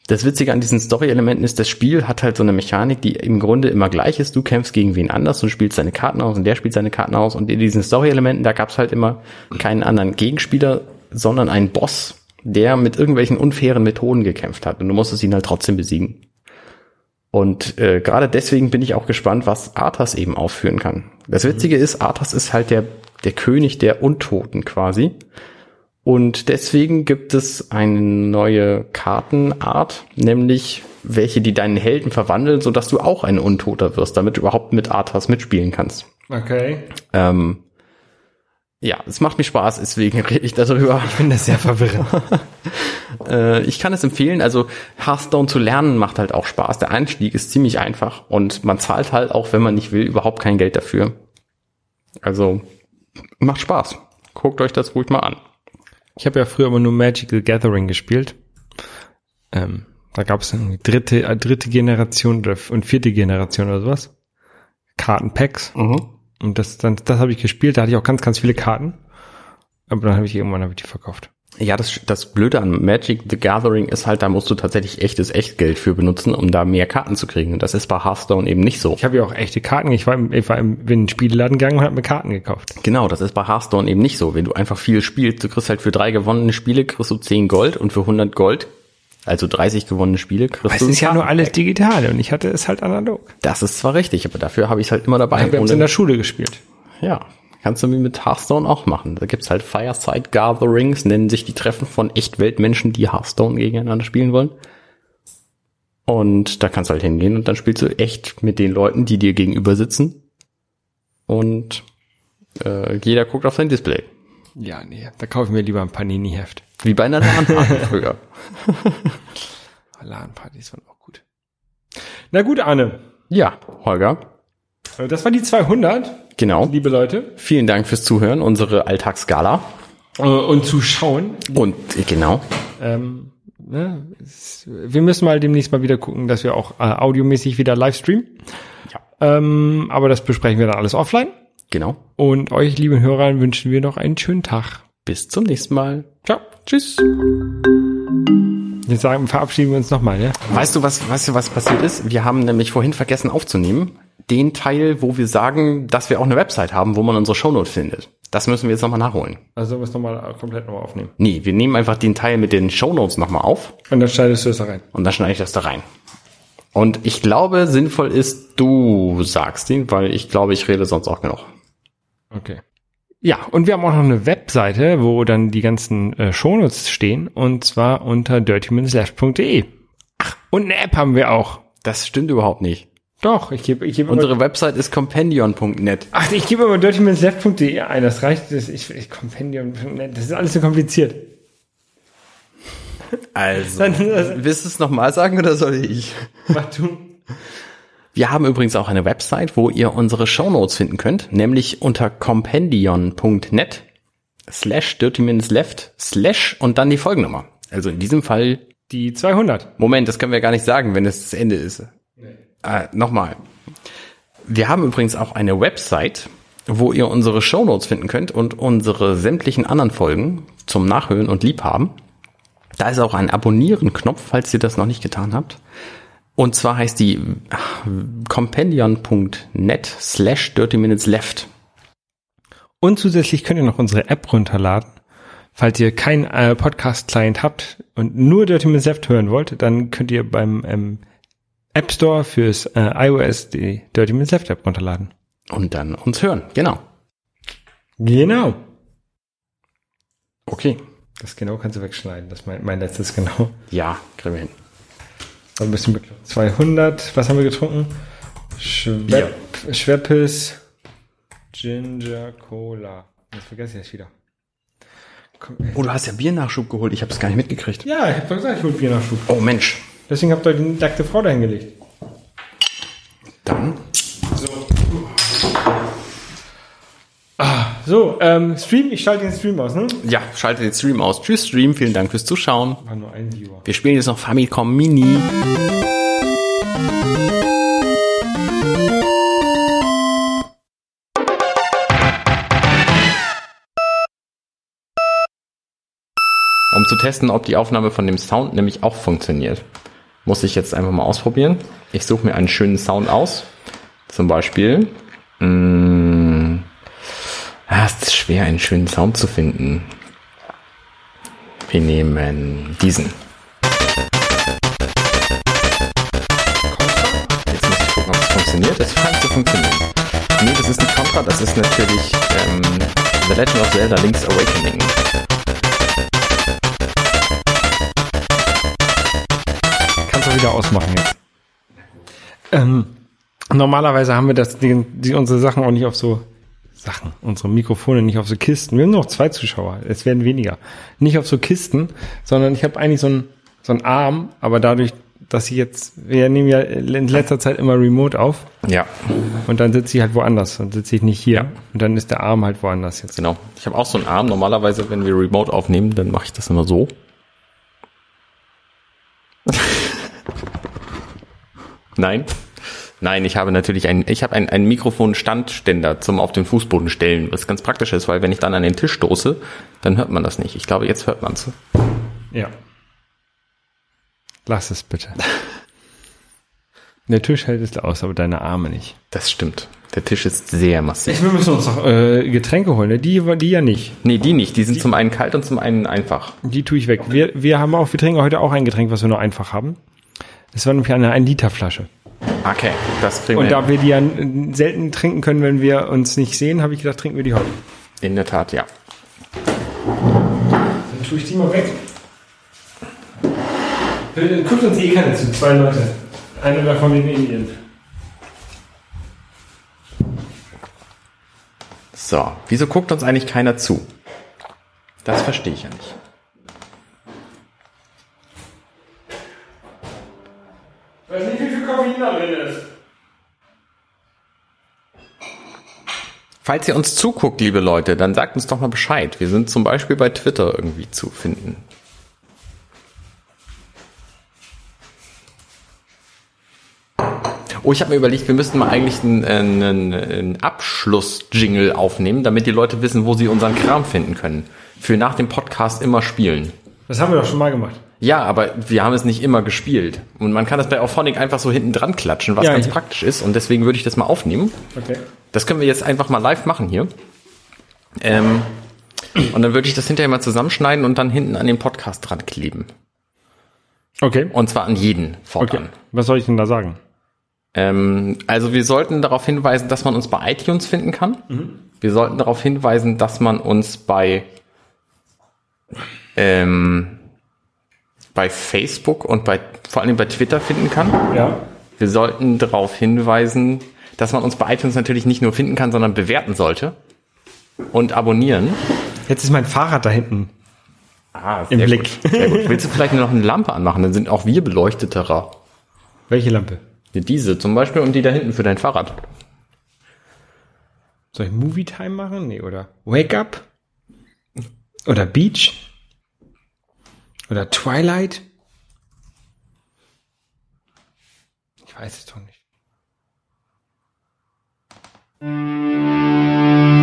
das Witzige an diesen Story-Elementen ist, das Spiel hat halt so eine Mechanik, die im Grunde immer gleich ist. Du kämpfst gegen wen anders und spielst deine Karten aus und der spielt seine Karten aus. Und in diesen Story-Elementen, da gab's halt immer keinen anderen Gegenspieler, sondern einen Boss, der mit irgendwelchen unfairen Methoden gekämpft hat. Und du musstest ihn halt trotzdem besiegen. Und äh, gerade deswegen bin ich auch gespannt, was Arthas eben aufführen kann. Das Witzige ist, Arthas ist halt der, der König der Untoten quasi. Und deswegen gibt es eine neue Kartenart, nämlich welche, die deinen Helden verwandeln, sodass du auch ein Untoter wirst, damit du überhaupt mit Arthas mitspielen kannst. Okay. Ähm, ja, es macht mir Spaß, deswegen rede ich darüber. Ich finde das sehr verwirrend. Äh, ich kann es empfehlen. Also Hearthstone zu lernen macht halt auch Spaß. Der Einstieg ist ziemlich einfach und man zahlt halt auch, wenn man nicht will, überhaupt kein Geld dafür. Also macht Spaß. Guckt euch das ruhig mal an. Ich habe ja früher immer nur Magical Gathering gespielt. Ähm, da gab es irgendwie dritte, äh, dritte Generation und vierte Generation oder sowas. Kartenpacks. Und das, dann, das habe ich gespielt. Da hatte ich auch ganz, ganz viele Karten. Aber dann habe ich irgendwann hab ich die verkauft. Ja, das, das Blöde an Magic the Gathering ist halt, da musst du tatsächlich echtes Echtgeld für benutzen, um da mehr Karten zu kriegen. Und das ist bei Hearthstone eben nicht so. Ich habe ja auch echte Karten. Ich war, im, ich war im, bin in den Spieleladen gegangen und habe mir Karten gekauft. Genau, das ist bei Hearthstone eben nicht so. Wenn du einfach viel spielst, du kriegst halt für drei gewonnene Spiele, kriegst du 10 Gold und für 100 Gold Also 30 gewonnene Spiele kriegst Aber es ist ja nur alles digital und ich hatte es halt analog. Das ist zwar richtig, aber dafür habe ich es halt immer dabei. Wir haben es in der Schule gespielt. Ja, kannst du wie mit Hearthstone auch machen. Da gibt's halt Fireside Gatherings, nennen sich die Treffen von echt Weltmenschen, die Hearthstone gegeneinander spielen wollen. Und da kannst du halt hingehen und dann spielst du echt mit den Leuten, die dir gegenüber sitzen. Und äh, jeder guckt auf sein Display. Ja, nee, da kaufe ich mir lieber ein Panini-Heft. Wie bei einer LAN-Party früher. LAN-Partys waren auch gut. Na gut, Arne. Ja, Holger, Äh, Das war die 200, genau. liebe Leute. Vielen Dank fürs Zuhören, unsere Alltagsskala. Äh, Und zu schauen. Und genau, Ähm, ne, wir müssen mal demnächst mal wieder gucken, dass wir auch äh, audiomäßig wieder live streamen. Ja. Ähm, aber das besprechen wir dann alles offline. genau. Und euch, lieben Hörern, wünschen wir noch einen schönen Tag. Bis zum nächsten Mal. Ciao. Tschüss. Jetzt sagen, verabschieden wir uns nochmal, ja? Weißt du, was, weißt du, was passiert ist? Wir haben nämlich vorhin vergessen aufzunehmen. Den Teil, wo wir sagen, dass wir auch eine Website haben, wo man unsere Shownote findet. Das müssen wir jetzt nochmal nachholen. Also sollen wir es nochmal komplett nochmal aufnehmen. Nee, wir nehmen einfach den Teil mit den Shownotes nochmal auf Und dann schneidest du es da rein. und dann schneide ich das da rein. Und ich glaube, sinnvoll ist, du sagst ihn, weil ich glaube, ich rede sonst auch genug. Okay. Ja, und wir haben auch noch eine Webseite, wo dann die ganzen äh, Shownotes stehen, und zwar unter dirtyminsleft.de. Ach, und eine App haben wir auch. Das stimmt überhaupt nicht. Doch, ich gebe ich immer, Unsere Website ist compendion.net. ach, ich gebe immer dirtyminsleft.de ein, das reicht, das, ich, ich Compendium, das ist alles so kompliziert. Also, Dann- also- willst du es nochmal sagen oder soll ich? Mach du. Wir haben übrigens auch eine Website, wo ihr unsere Shownotes finden könnt, nämlich unter compendion.net slash 30 minutes left slash und dann die Folgennummer. Also in diesem Fall, Die 200. Moment, das können wir gar nicht sagen, wenn es das Ende ist. Äh, Nochmal. Wir haben übrigens auch eine Website, wo ihr unsere Shownotes finden könnt und unsere sämtlichen anderen Folgen zum Nachhören und Liebhaben. Da ist auch ein Abonnieren-Knopf, falls ihr das noch nicht getan habt. Und zwar heißt die compendion.net slash 30 minutes left. Und zusätzlich könnt ihr noch unsere App runterladen. Falls ihr keinen äh, Podcast-Client habt und nur Dirty Minutes Left hören wollt, dann könnt ihr beim ähm, App Store fürs äh, iOS die Dirty Minutes Left App runterladen. Und dann uns hören. Genau. Genau. Okay. Das genau kannst du wegschneiden. Das ist mein, mein letztes genau. Ja, kriegen wir hin. War ein bisschen bekloppt. 200. Was haben wir getrunken? Schwepp, Schweppes Ginger Cola. Jetzt vergesse ich das wieder. Komm. Oh, du hast ja Biernachschub geholt. Ich habe es gar nicht mitgekriegt. Ja, ich hab doch gesagt, ich hol Biernachschub. Oh Mensch. Deswegen habt ihr die nackte Frau dahingelegt. Dann. So, ähm, Stream, ich schalte den Stream aus, ne? Ja, schaltet den Stream aus. Tschüss, Stream. Vielen Dank fürs Zuschauen. War nur ein Viewer. Wir spielen jetzt noch Famicom Mini. Um zu testen, ob die Aufnahme von dem Sound nämlich auch funktioniert, muss ich jetzt einfach mal ausprobieren. Ich suche mir einen schönen Sound aus. Zum Beispiel. Mh, ah, es ist schwer, einen schönen Sound zu finden. Wir nehmen diesen. Jetzt muss ich gucken, ob es funktioniert. Es scheint zu funktionieren. Nee, das ist nicht Contra, das ist natürlich ähm, The Legend of Zelda Link's Awakening. Du wieder ausmachen jetzt. Ähm, normalerweise haben wir das, die, die, unsere Sachen auch nicht auf so Sachen, unsere Mikrofone nicht auf so Kisten. Wir haben nur noch zwei Zuschauer, es werden weniger. Nicht auf so Kisten, sondern ich habe eigentlich so einen so einen Arm, aber dadurch, dass ich jetzt, wir nehmen ja in letzter Zeit immer remote auf Ja, und dann sitze ich halt woanders, dann sitze ich nicht hier und dann ist der Arm halt woanders jetzt. genau. Ich habe auch so einen Arm. Normalerweise, wenn wir Remote aufnehmen, dann mache ich das immer so. Nein. Nein, ich habe natürlich ein, ich habe ein, ein Mikrofon-Standständer zum auf den Fußboden stellen, was ganz praktisch ist, weil wenn ich dann an den Tisch stoße, dann hört man das nicht. Ich glaube, jetzt hört man es. Ja. Lass es bitte. Der Tisch hält es aus, aber deine Arme nicht. Das stimmt. Der Tisch ist sehr massiv. Wir müssen uns noch äh, Getränke holen, ne? die, die ja nicht. Nee, die nicht. Die sind zum einen kalt und zum einen einfach. Die tue ich weg. Wir, wir haben auch, wir trinken heute auch ein Getränk, was wir nur einfach haben. Das war nämlich eine 1 Liter Flasche. Okay, das kriegen Und wir da hin. wir die ja selten trinken können, wenn wir uns nicht sehen, habe ich gedacht, trinken wir die heute. In der Tat, ja. Dann tue ich die mal weg. Guckt uns eh keiner zu, zwei Leute. Einer davon in Indien. So, wieso guckt uns eigentlich keiner zu? Das verstehe ich ja nicht. Koffein da drin ist. Falls ihr uns zuguckt, liebe Leute, dann sagt uns doch mal Bescheid. Wir sind zum Beispiel bei Twitter irgendwie zu finden. Oh, ich habe mir überlegt, wir müssten mal eigentlich einen, einen, einen Abschluss-Jingle aufnehmen, damit die Leute wissen, wo sie unseren Kram finden können. Für nach dem Podcast immer spielen. Das haben wir doch schon mal gemacht. Ja, aber wir haben es nicht immer gespielt. Und man kann das bei Auphonic einfach so hinten dran klatschen, was Ja, ganz ich- praktisch ist. Und deswegen würde ich das mal aufnehmen. Okay. Das können wir jetzt einfach mal live machen hier. Ähm, und dann würde ich das hinterher mal zusammenschneiden und dann hinten an den Podcast dran kleben. Okay. Und zwar an jeden Okay. fortan. Was soll ich denn da sagen? Ähm, also wir sollten darauf hinweisen, dass man uns bei iTunes finden kann. Wir sollten darauf hinweisen, dass man uns bei ähm, bei Facebook und bei vor allem bei Twitter finden kann. Ja. Wir sollten darauf hinweisen, dass man uns bei iTunes natürlich nicht nur finden kann, sondern bewerten sollte und abonnieren. Jetzt ist mein Fahrrad da hinten. Ah, Im Blick. Gut. Sehr gut. Willst du vielleicht nur noch eine Lampe anmachen? Dann sind auch wir beleuchteterer. Welche Lampe? Diese zum Beispiel und die da hinten für dein Fahrrad. Soll ich Movie Time machen? Nee, oder Wake Up? Oder Beach? Oder Twilight? Ich weiß es doch nicht. Ich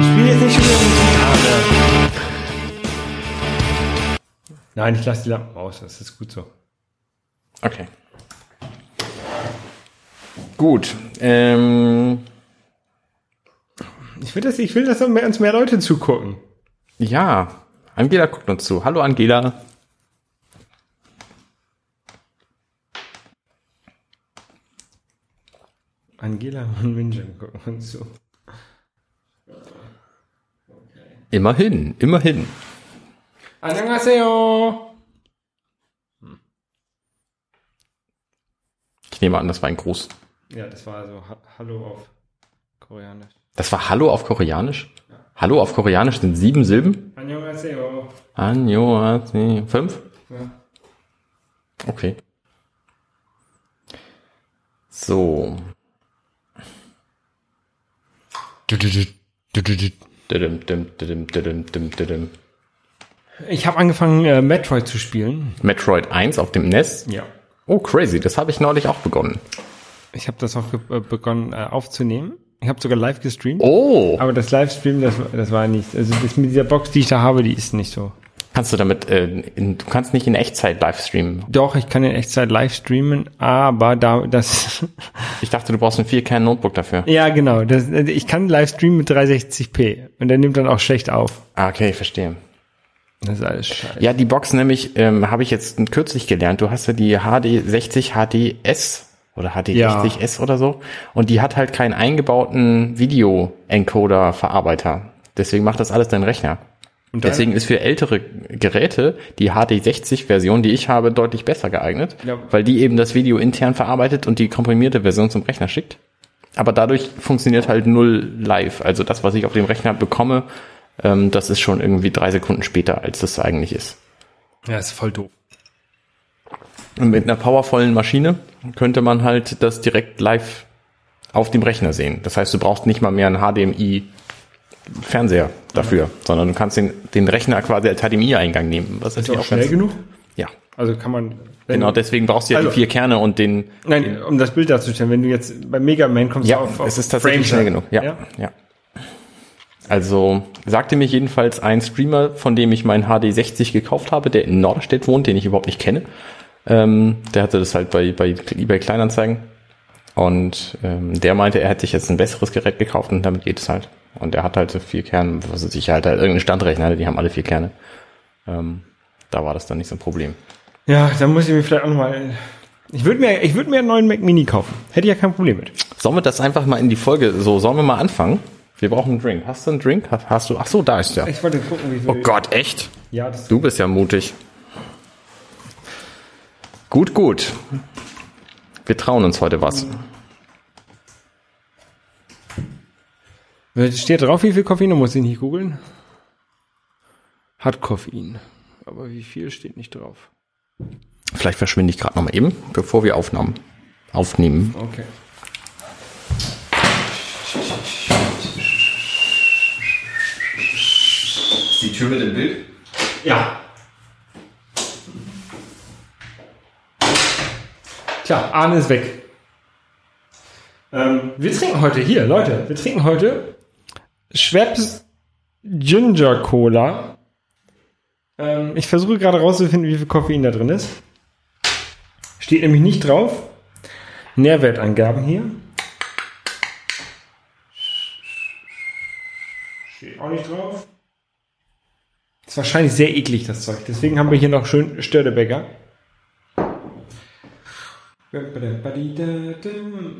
spiele jetzt nicht schon wieder mit Gitarre. Nein, ich lasse die Lampen aus, das ist gut so. Okay. Gut. Ähm, Ich will, das, ich will, dass uns mehr Leute zugucken. ja, Angela guckt uns zu. Hallo Angela. Angela und Minjin gucken uns zu. Immerhin, immerhin. Annyeonghaseyo! Ich nehme an, das war ein Gruß. Ja, das war also ha Hallo auf Koreanisch. Das war Hallo auf Koreanisch? Hallo auf Koreanisch sind sieben Silben? Annyeonghaseyo. Annyeonghaseyo. Fünf? Ja. Okay. So. Ich habe angefangen, äh, Metroid zu spielen. Metroid 1 auf dem NES. Ja. Oh, crazy. Das habe ich neulich auch begonnen. Ich habe das auch begonnen äh, aufzunehmen. Ich habe sogar live gestreamt. Oh. Aber das Livestream, das, das war nicht. Also das mit dieser Box, die ich da habe, die ist nicht so. Kannst du damit, äh, in, du kannst nicht in Echtzeit live streamen. Doch, ich kann in Echtzeit live streamen, aber da das. Ich dachte, du brauchst ein 4K-Notebook dafür. ja, genau. Das, ich kann live streamen mit 360p und der nimmt dann auch schlecht auf. Ah, okay, verstehe. Das ist alles scheiße. Ja, die Box nämlich, ähm, habe ich jetzt kürzlich gelernt. Du hast ja die HD60 HDS oder HD60S oder so. Und die hat halt keinen eingebauten Video-Encoder-Verarbeiter. Deswegen macht das alles dein Rechner. Deswegen ist für ältere Geräte die HD60-Version, die ich habe, deutlich besser geeignet, Ja. weil die eben das Video intern verarbeitet und die komprimierte Version zum Rechner schickt. Aber dadurch funktioniert halt null live. Also das, was ich auf dem Rechner bekomme, ähm, das ist schon irgendwie drei Sekunden später, als das eigentlich ist. Ja, ist voll doof. Und mit einer powervollen Maschine könnte man halt das direkt live auf dem Rechner sehen. Das heißt, du brauchst nicht mal mehr einen HDMI Fernseher dafür, sondern du kannst den, den Rechner quasi als HDMI-Eingang nehmen. Was Ist auch schnell genug? Ja, Also kann man. genau. Deswegen brauchst du ja Also- die vier Kerne und den. Nein, um das Bild darzustellen, wenn du jetzt bei Mega Man kommst Ja, auf, auf es ist tatsächlich Frames schnell genug. Ja, ja? ja. Also sagte mir jedenfalls ein Streamer, von dem ich meinen HD60 gekauft habe, der in Norderstedt wohnt, den ich überhaupt nicht kenne. Ähm, der hatte das halt bei, bei eBay Kleinanzeigen Und ähm, der meinte, er hätte sich jetzt ein besseres Gerät gekauft und damit geht es halt. Und er hat halt so vier Kerne, was weiß ich, halt, halt irgendeinen Standrechner, die haben alle vier Kerne. Ähm, da war das dann nicht so ein Problem. Ja, dann muss ich mir vielleicht auch nochmal. Ich würde mir, ich würde mir einen neuen Mac Mini kaufen. Hätte ich ja kein Problem mit. Sollen wir das einfach mal in die Folge, so, sollen wir mal anfangen? Wir brauchen einen Drink. Hast du einen Drink? Hast, du? Ach so, da ist der. Ich wollte gucken, wie viel. Oh Gott, echt? Ja, das Du bist ja mutig. Gut, gut. Wir trauen uns heute was. Steht drauf, wie viel Koffein? Da muss ich nicht googeln. Hat Koffein. Aber wie viel steht nicht drauf. Vielleicht verschwinde ich gerade noch mal eben, bevor wir aufnahmen. Aufnehmen. Okay. Ist die Tür mit dem Bild? Ja. Tja, Arne ist weg. Ähm, wir trinken heute hier, Leute, wir trinken heute Schweppes Ginger Cola. Ähm, ich versuche gerade rauszufinden, wie viel Koffein da drin ist. Steht nämlich nicht drauf. Nährwertangaben hier. Steht auch nicht drauf. Ist wahrscheinlich sehr eklig, das Zeug. Deswegen haben wir hier noch schön Störtebäcker.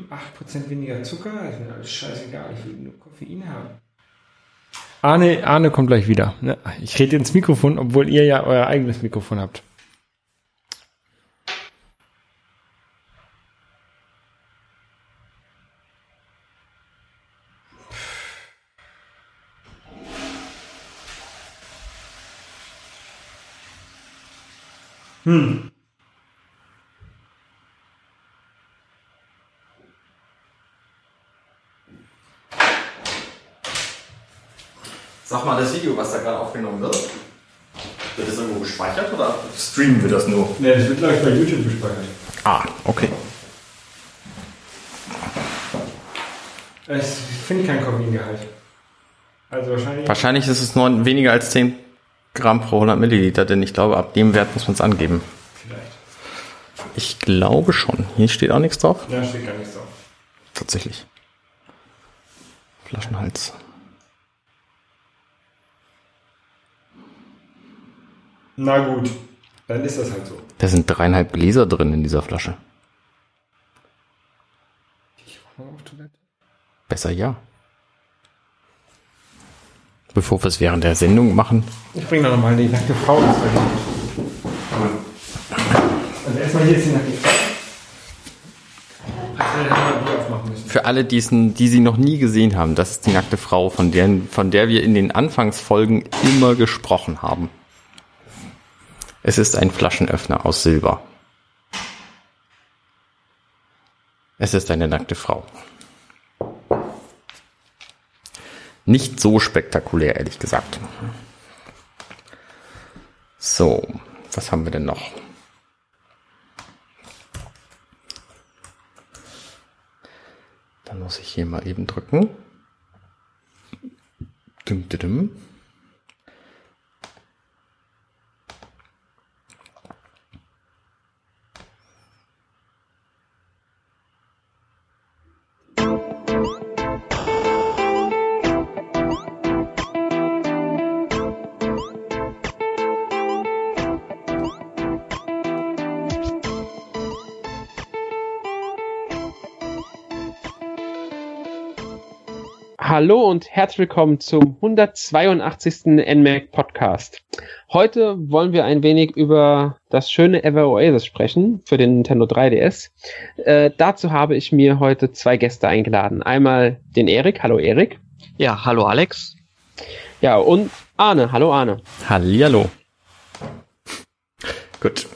8% weniger Zucker, ist mir alles scheißegal, ich will nur Koffein haben. Arne, Arne kommt gleich wieder. Ne? Ich rede ins Mikrofon, obwohl ihr ja euer eigenes Mikrofon habt. Sag mal, das Video, was da gerade aufgenommen wird, wird das irgendwo gespeichert oder streamen wir das nur? Ne, das wird gleich bei YouTube gespeichert. Ah, okay. Es finde kein Koffeingehalt. Also wahrscheinlich. Wahrscheinlich ist es nur weniger als 10 Gramm pro 100 Milliliter, denn ich glaube, ab dem Wert muss man es angeben. Vielleicht. Ich glaube schon. Hier steht auch nichts drauf. Ja, steht gar nichts drauf. Tatsächlich. Flaschenhals. Na gut, dann ist das halt so. Da sind dreieinhalb Gläser drin in dieser Flasche. Ich war mal auf Toilette. Besser ja. Bevor wir es während der Sendung machen. Ich bringe da nochmal die nackte Frau ins. Also erstmal hier ist die nackte Frau. Für alle, die, es, die sie noch nie gesehen haben, das ist die nackte Frau, von der, von der wir in den Anfangsfolgen immer gesprochen haben. Es ist ein Flaschenöffner aus Silber. Es ist eine nackte Frau. Nicht so spektakulär, ehrlich gesagt. So, was haben wir denn noch? Dann muss ich hier mal eben drücken. Dum, dum, dum. Hallo und herzlich willkommen zum 182. NMAC Podcast. Heute wollen wir ein wenig über das schöne Ever Oasis sprechen für den Nintendo 3DS. Äh, dazu habe ich mir heute zwei Gäste eingeladen. Einmal den Erik. Hallo Erik. Ja, hallo Alex. Ja, und Arne. Hallo Arne. Hallihallo. Gut.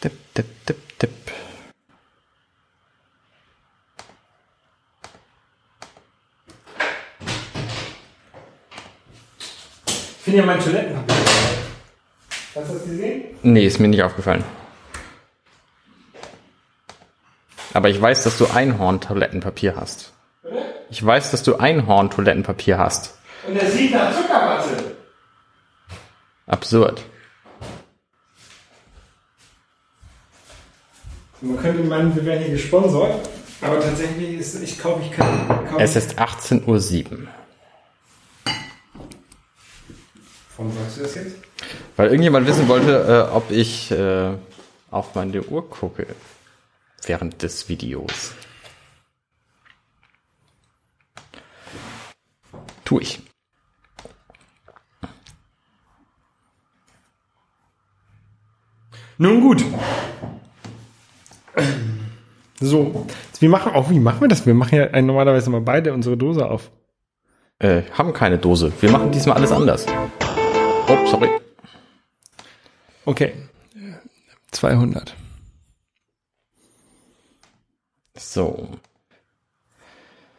Tipp, tipp, tipp, tipp. Ich finde ja mein Toilettenpapier. Hast du das gesehen? Nee, ist mir nicht aufgefallen. Aber ich weiß, dass du Einhorn-Toilettenpapier hast. Ich weiß, dass du Einhorn-Toilettenpapier hast. Und er sieht nach Zuckerwatte. Absurd. Man könnte meinen, wir wären hier gesponsert, aber tatsächlich ist, ich kaufe ich kann. Kauf Es ist 18.07 Uhr. Warum sagst du das jetzt? Weil irgendjemand wissen wollte, äh, ob ich äh, auf meine Uhr gucke während des Videos. Tu ich. Nun gut. So, wir machen auch, wie machen wir das? Wir machen ja normalerweise mal beide unsere Dose auf. Äh, haben keine Dose. Wir machen diesmal alles anders. Oh, sorry. Okay. 200. So.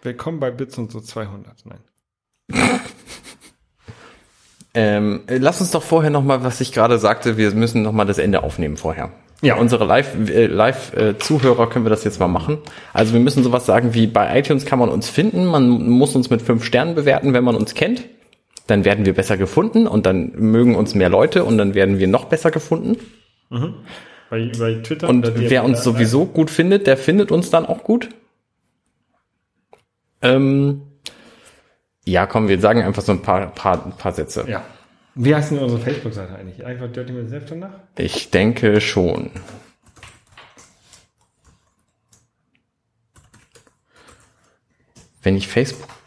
Willkommen bei Bits und so 200. Nein. Ähm, äh, lass uns doch vorher noch mal, was ich gerade sagte, wir müssen noch mal das Ende aufnehmen vorher. Ja. Unsere Live- äh, Live-Zuhörer können wir das jetzt mal machen. Also wir müssen sowas sagen wie, bei iTunes kann man uns finden, man muss uns mit fünf Sternen bewerten, wenn man uns kennt. Dann werden wir besser gefunden und dann mögen uns mehr Leute und dann werden wir noch besser gefunden. Bei, bei Twitter. Und wer uns sowieso gut findet, der findet uns dann auch gut. Ähm, ja, komm, wir sagen einfach so ein paar, paar, paar Sätze. Ja. Wie heißt denn unsere Facebook-Seite eigentlich? Einfach Dirty mit Self danach? Ich denke schon. Wenn ich facebook.com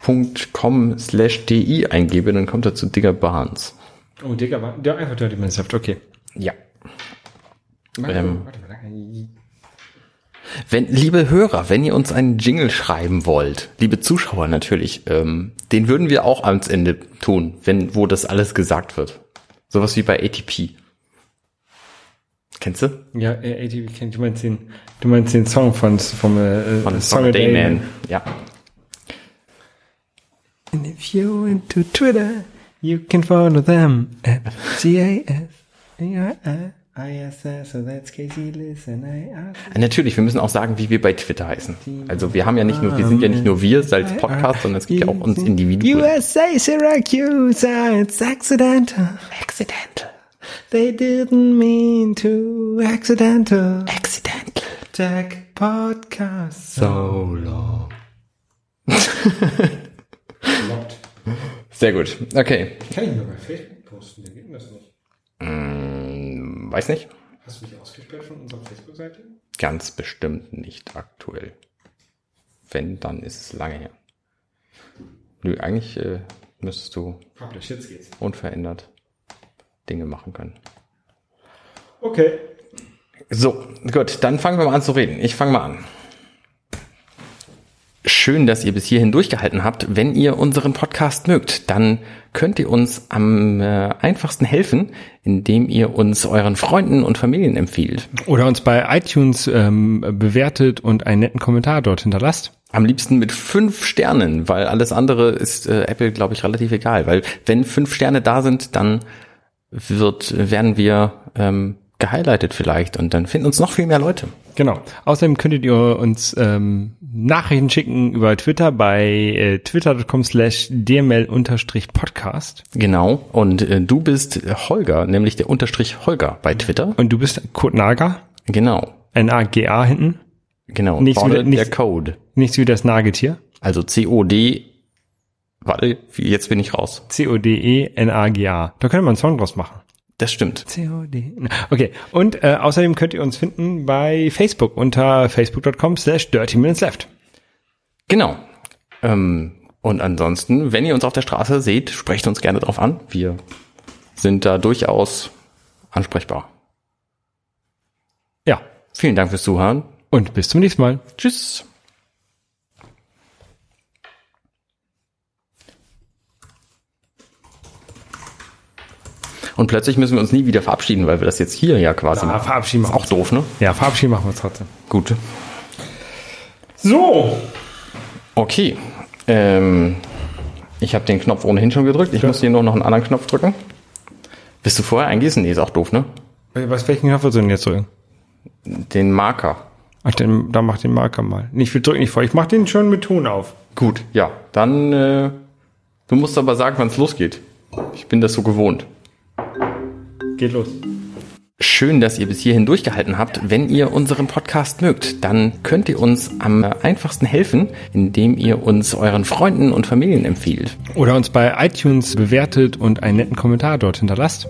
slash di eingebe, dann kommt er zu Digger Barnes. Oh, Digga, war, ja, einfach Dirty Self, okay. Ja. Warte, Ähm. warte. Wenn, liebe Hörer, wenn ihr uns einen Jingle schreiben wollt, liebe Zuschauer natürlich, ähm, den würden wir auch ans Ende tun, wenn, wo das alles gesagt wird. Sowas wie bei ATP. Kennst du? Ja, äh, ATV kennt, du meinst den, du meinst den Song von, vom, äh, Von Song a Day Man. Ja. And if you're into Twitter, you can follow them at C-A-S-I-S-S, so that's Casey Listen. Natürlich, wir müssen auch sagen, wie wir bei Twitter heißen. Also wir haben ja nicht nur, wir sind ja nicht nur wir als Podcast, sondern es gibt ja auch uns Individuen. USA Syracuse, it's accidental. Accidental. They didn't mean to. Accidental. Accidental. Tech Podcast. So long. Sehr gut. Okay. Kann ich nur bei Facebook posten, dann geht das nicht. Hm, weiß nicht. Hast du mich ausgesperrt von unserer Facebook-Seite? Ganz bestimmt nicht aktuell. Wenn, dann ist es lange her. Nö, eigentlich äh, müsstest du Publish, jetzt geht's. unverändert Dinge machen können. Okay. So, gut, dann fangen wir mal an zu reden. Ich fange mal an. Schön, dass ihr bis hierhin durchgehalten habt. Wenn ihr unseren Podcast mögt, dann könnt ihr uns am äh, einfachsten helfen, indem ihr uns euren Freunden und Familien empfiehlt. Oder uns bei iTunes ähm, bewertet und einen netten Kommentar dort hinterlasst. Am liebsten mit fünf Sternen, weil alles andere ist äh, Apple, glaube ich, relativ egal. Weil wenn fünf Sterne da sind, dann wird, werden wir ähm, gehighlightet vielleicht und dann finden uns noch viel mehr Leute. Genau. Außerdem könntet ihr uns ähm, Nachrichten schicken über Twitter bei äh, twitter.com slash dml-podcast. Genau. Und äh, du bist Holger, nämlich der Unterstrich Holger bei Twitter. Und du bist Kurt Nager, Genau. N-A-G-A hinten. Genau. Nichts wieder- nichts- der Code. Nichts wie das Nagetier. Also C-O-D. Warte, jetzt bin ich raus. C-O-D-E-N-A-G-A. Da könnte man einen Song draus machen. Das stimmt. C-O-D. Okay. Und äh, außerdem könnt ihr uns finden bei Facebook unter facebook.com slash dirty minutes left. Genau. Ähm, und ansonsten, wenn ihr uns auf der Straße seht, sprecht uns gerne drauf an. Wir sind da durchaus ansprechbar. Ja. Vielen Dank fürs Zuhören. Und bis zum nächsten Mal. Tschüss. Und plötzlich müssen wir uns nie wieder verabschieden, weil wir das jetzt hier ja quasi Ja, machen. verabschieden Ist wir auch doof, ne? Ja, verabschieden machen wir uns trotzdem. Gut. So. Okay. Ähm, ich habe den Knopf ohnehin schon gedrückt. Ich muss hier nur noch einen anderen Knopf drücken. Bist du vorher eingießen? Nee, ist auch doof, ne? Was, welchen Knopf willst du denn jetzt drücken? Den Marker. Ach, dann, dann mach den Marker mal. Ich will drück nicht vor. Ich mach den schon mit Ton auf. Gut, ja, dann, äh, du musst aber sagen, wann es losgeht. Ich bin das so gewohnt. Geht los. Schön, dass ihr bis hierhin durchgehalten habt. Wenn ihr unseren Podcast mögt, dann könnt ihr uns am einfachsten helfen, indem ihr uns euren Freunden und Familien empfiehlt. Oder uns bei iTunes bewertet und einen netten Kommentar dort hinterlasst.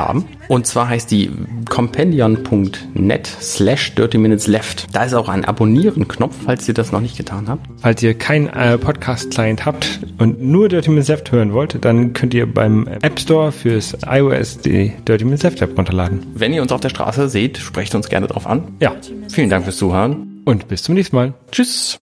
Und zwar heißt die companion.net slash dirty minutes left. Da ist auch ein Abonnieren-Knopf, falls ihr das noch nicht getan habt. Falls ihr keinen äh, Podcast-Client habt und nur Dirty Minutes Left hören wollt, dann könnt ihr beim App Store fürs iOS die Dirty Minutes Left App runterladen. Wenn ihr uns auf der Straße seht, sprecht uns gerne drauf an. Ja, Vielen Dank fürs Zuhören. und bis zum nächsten Mal. Tschüss.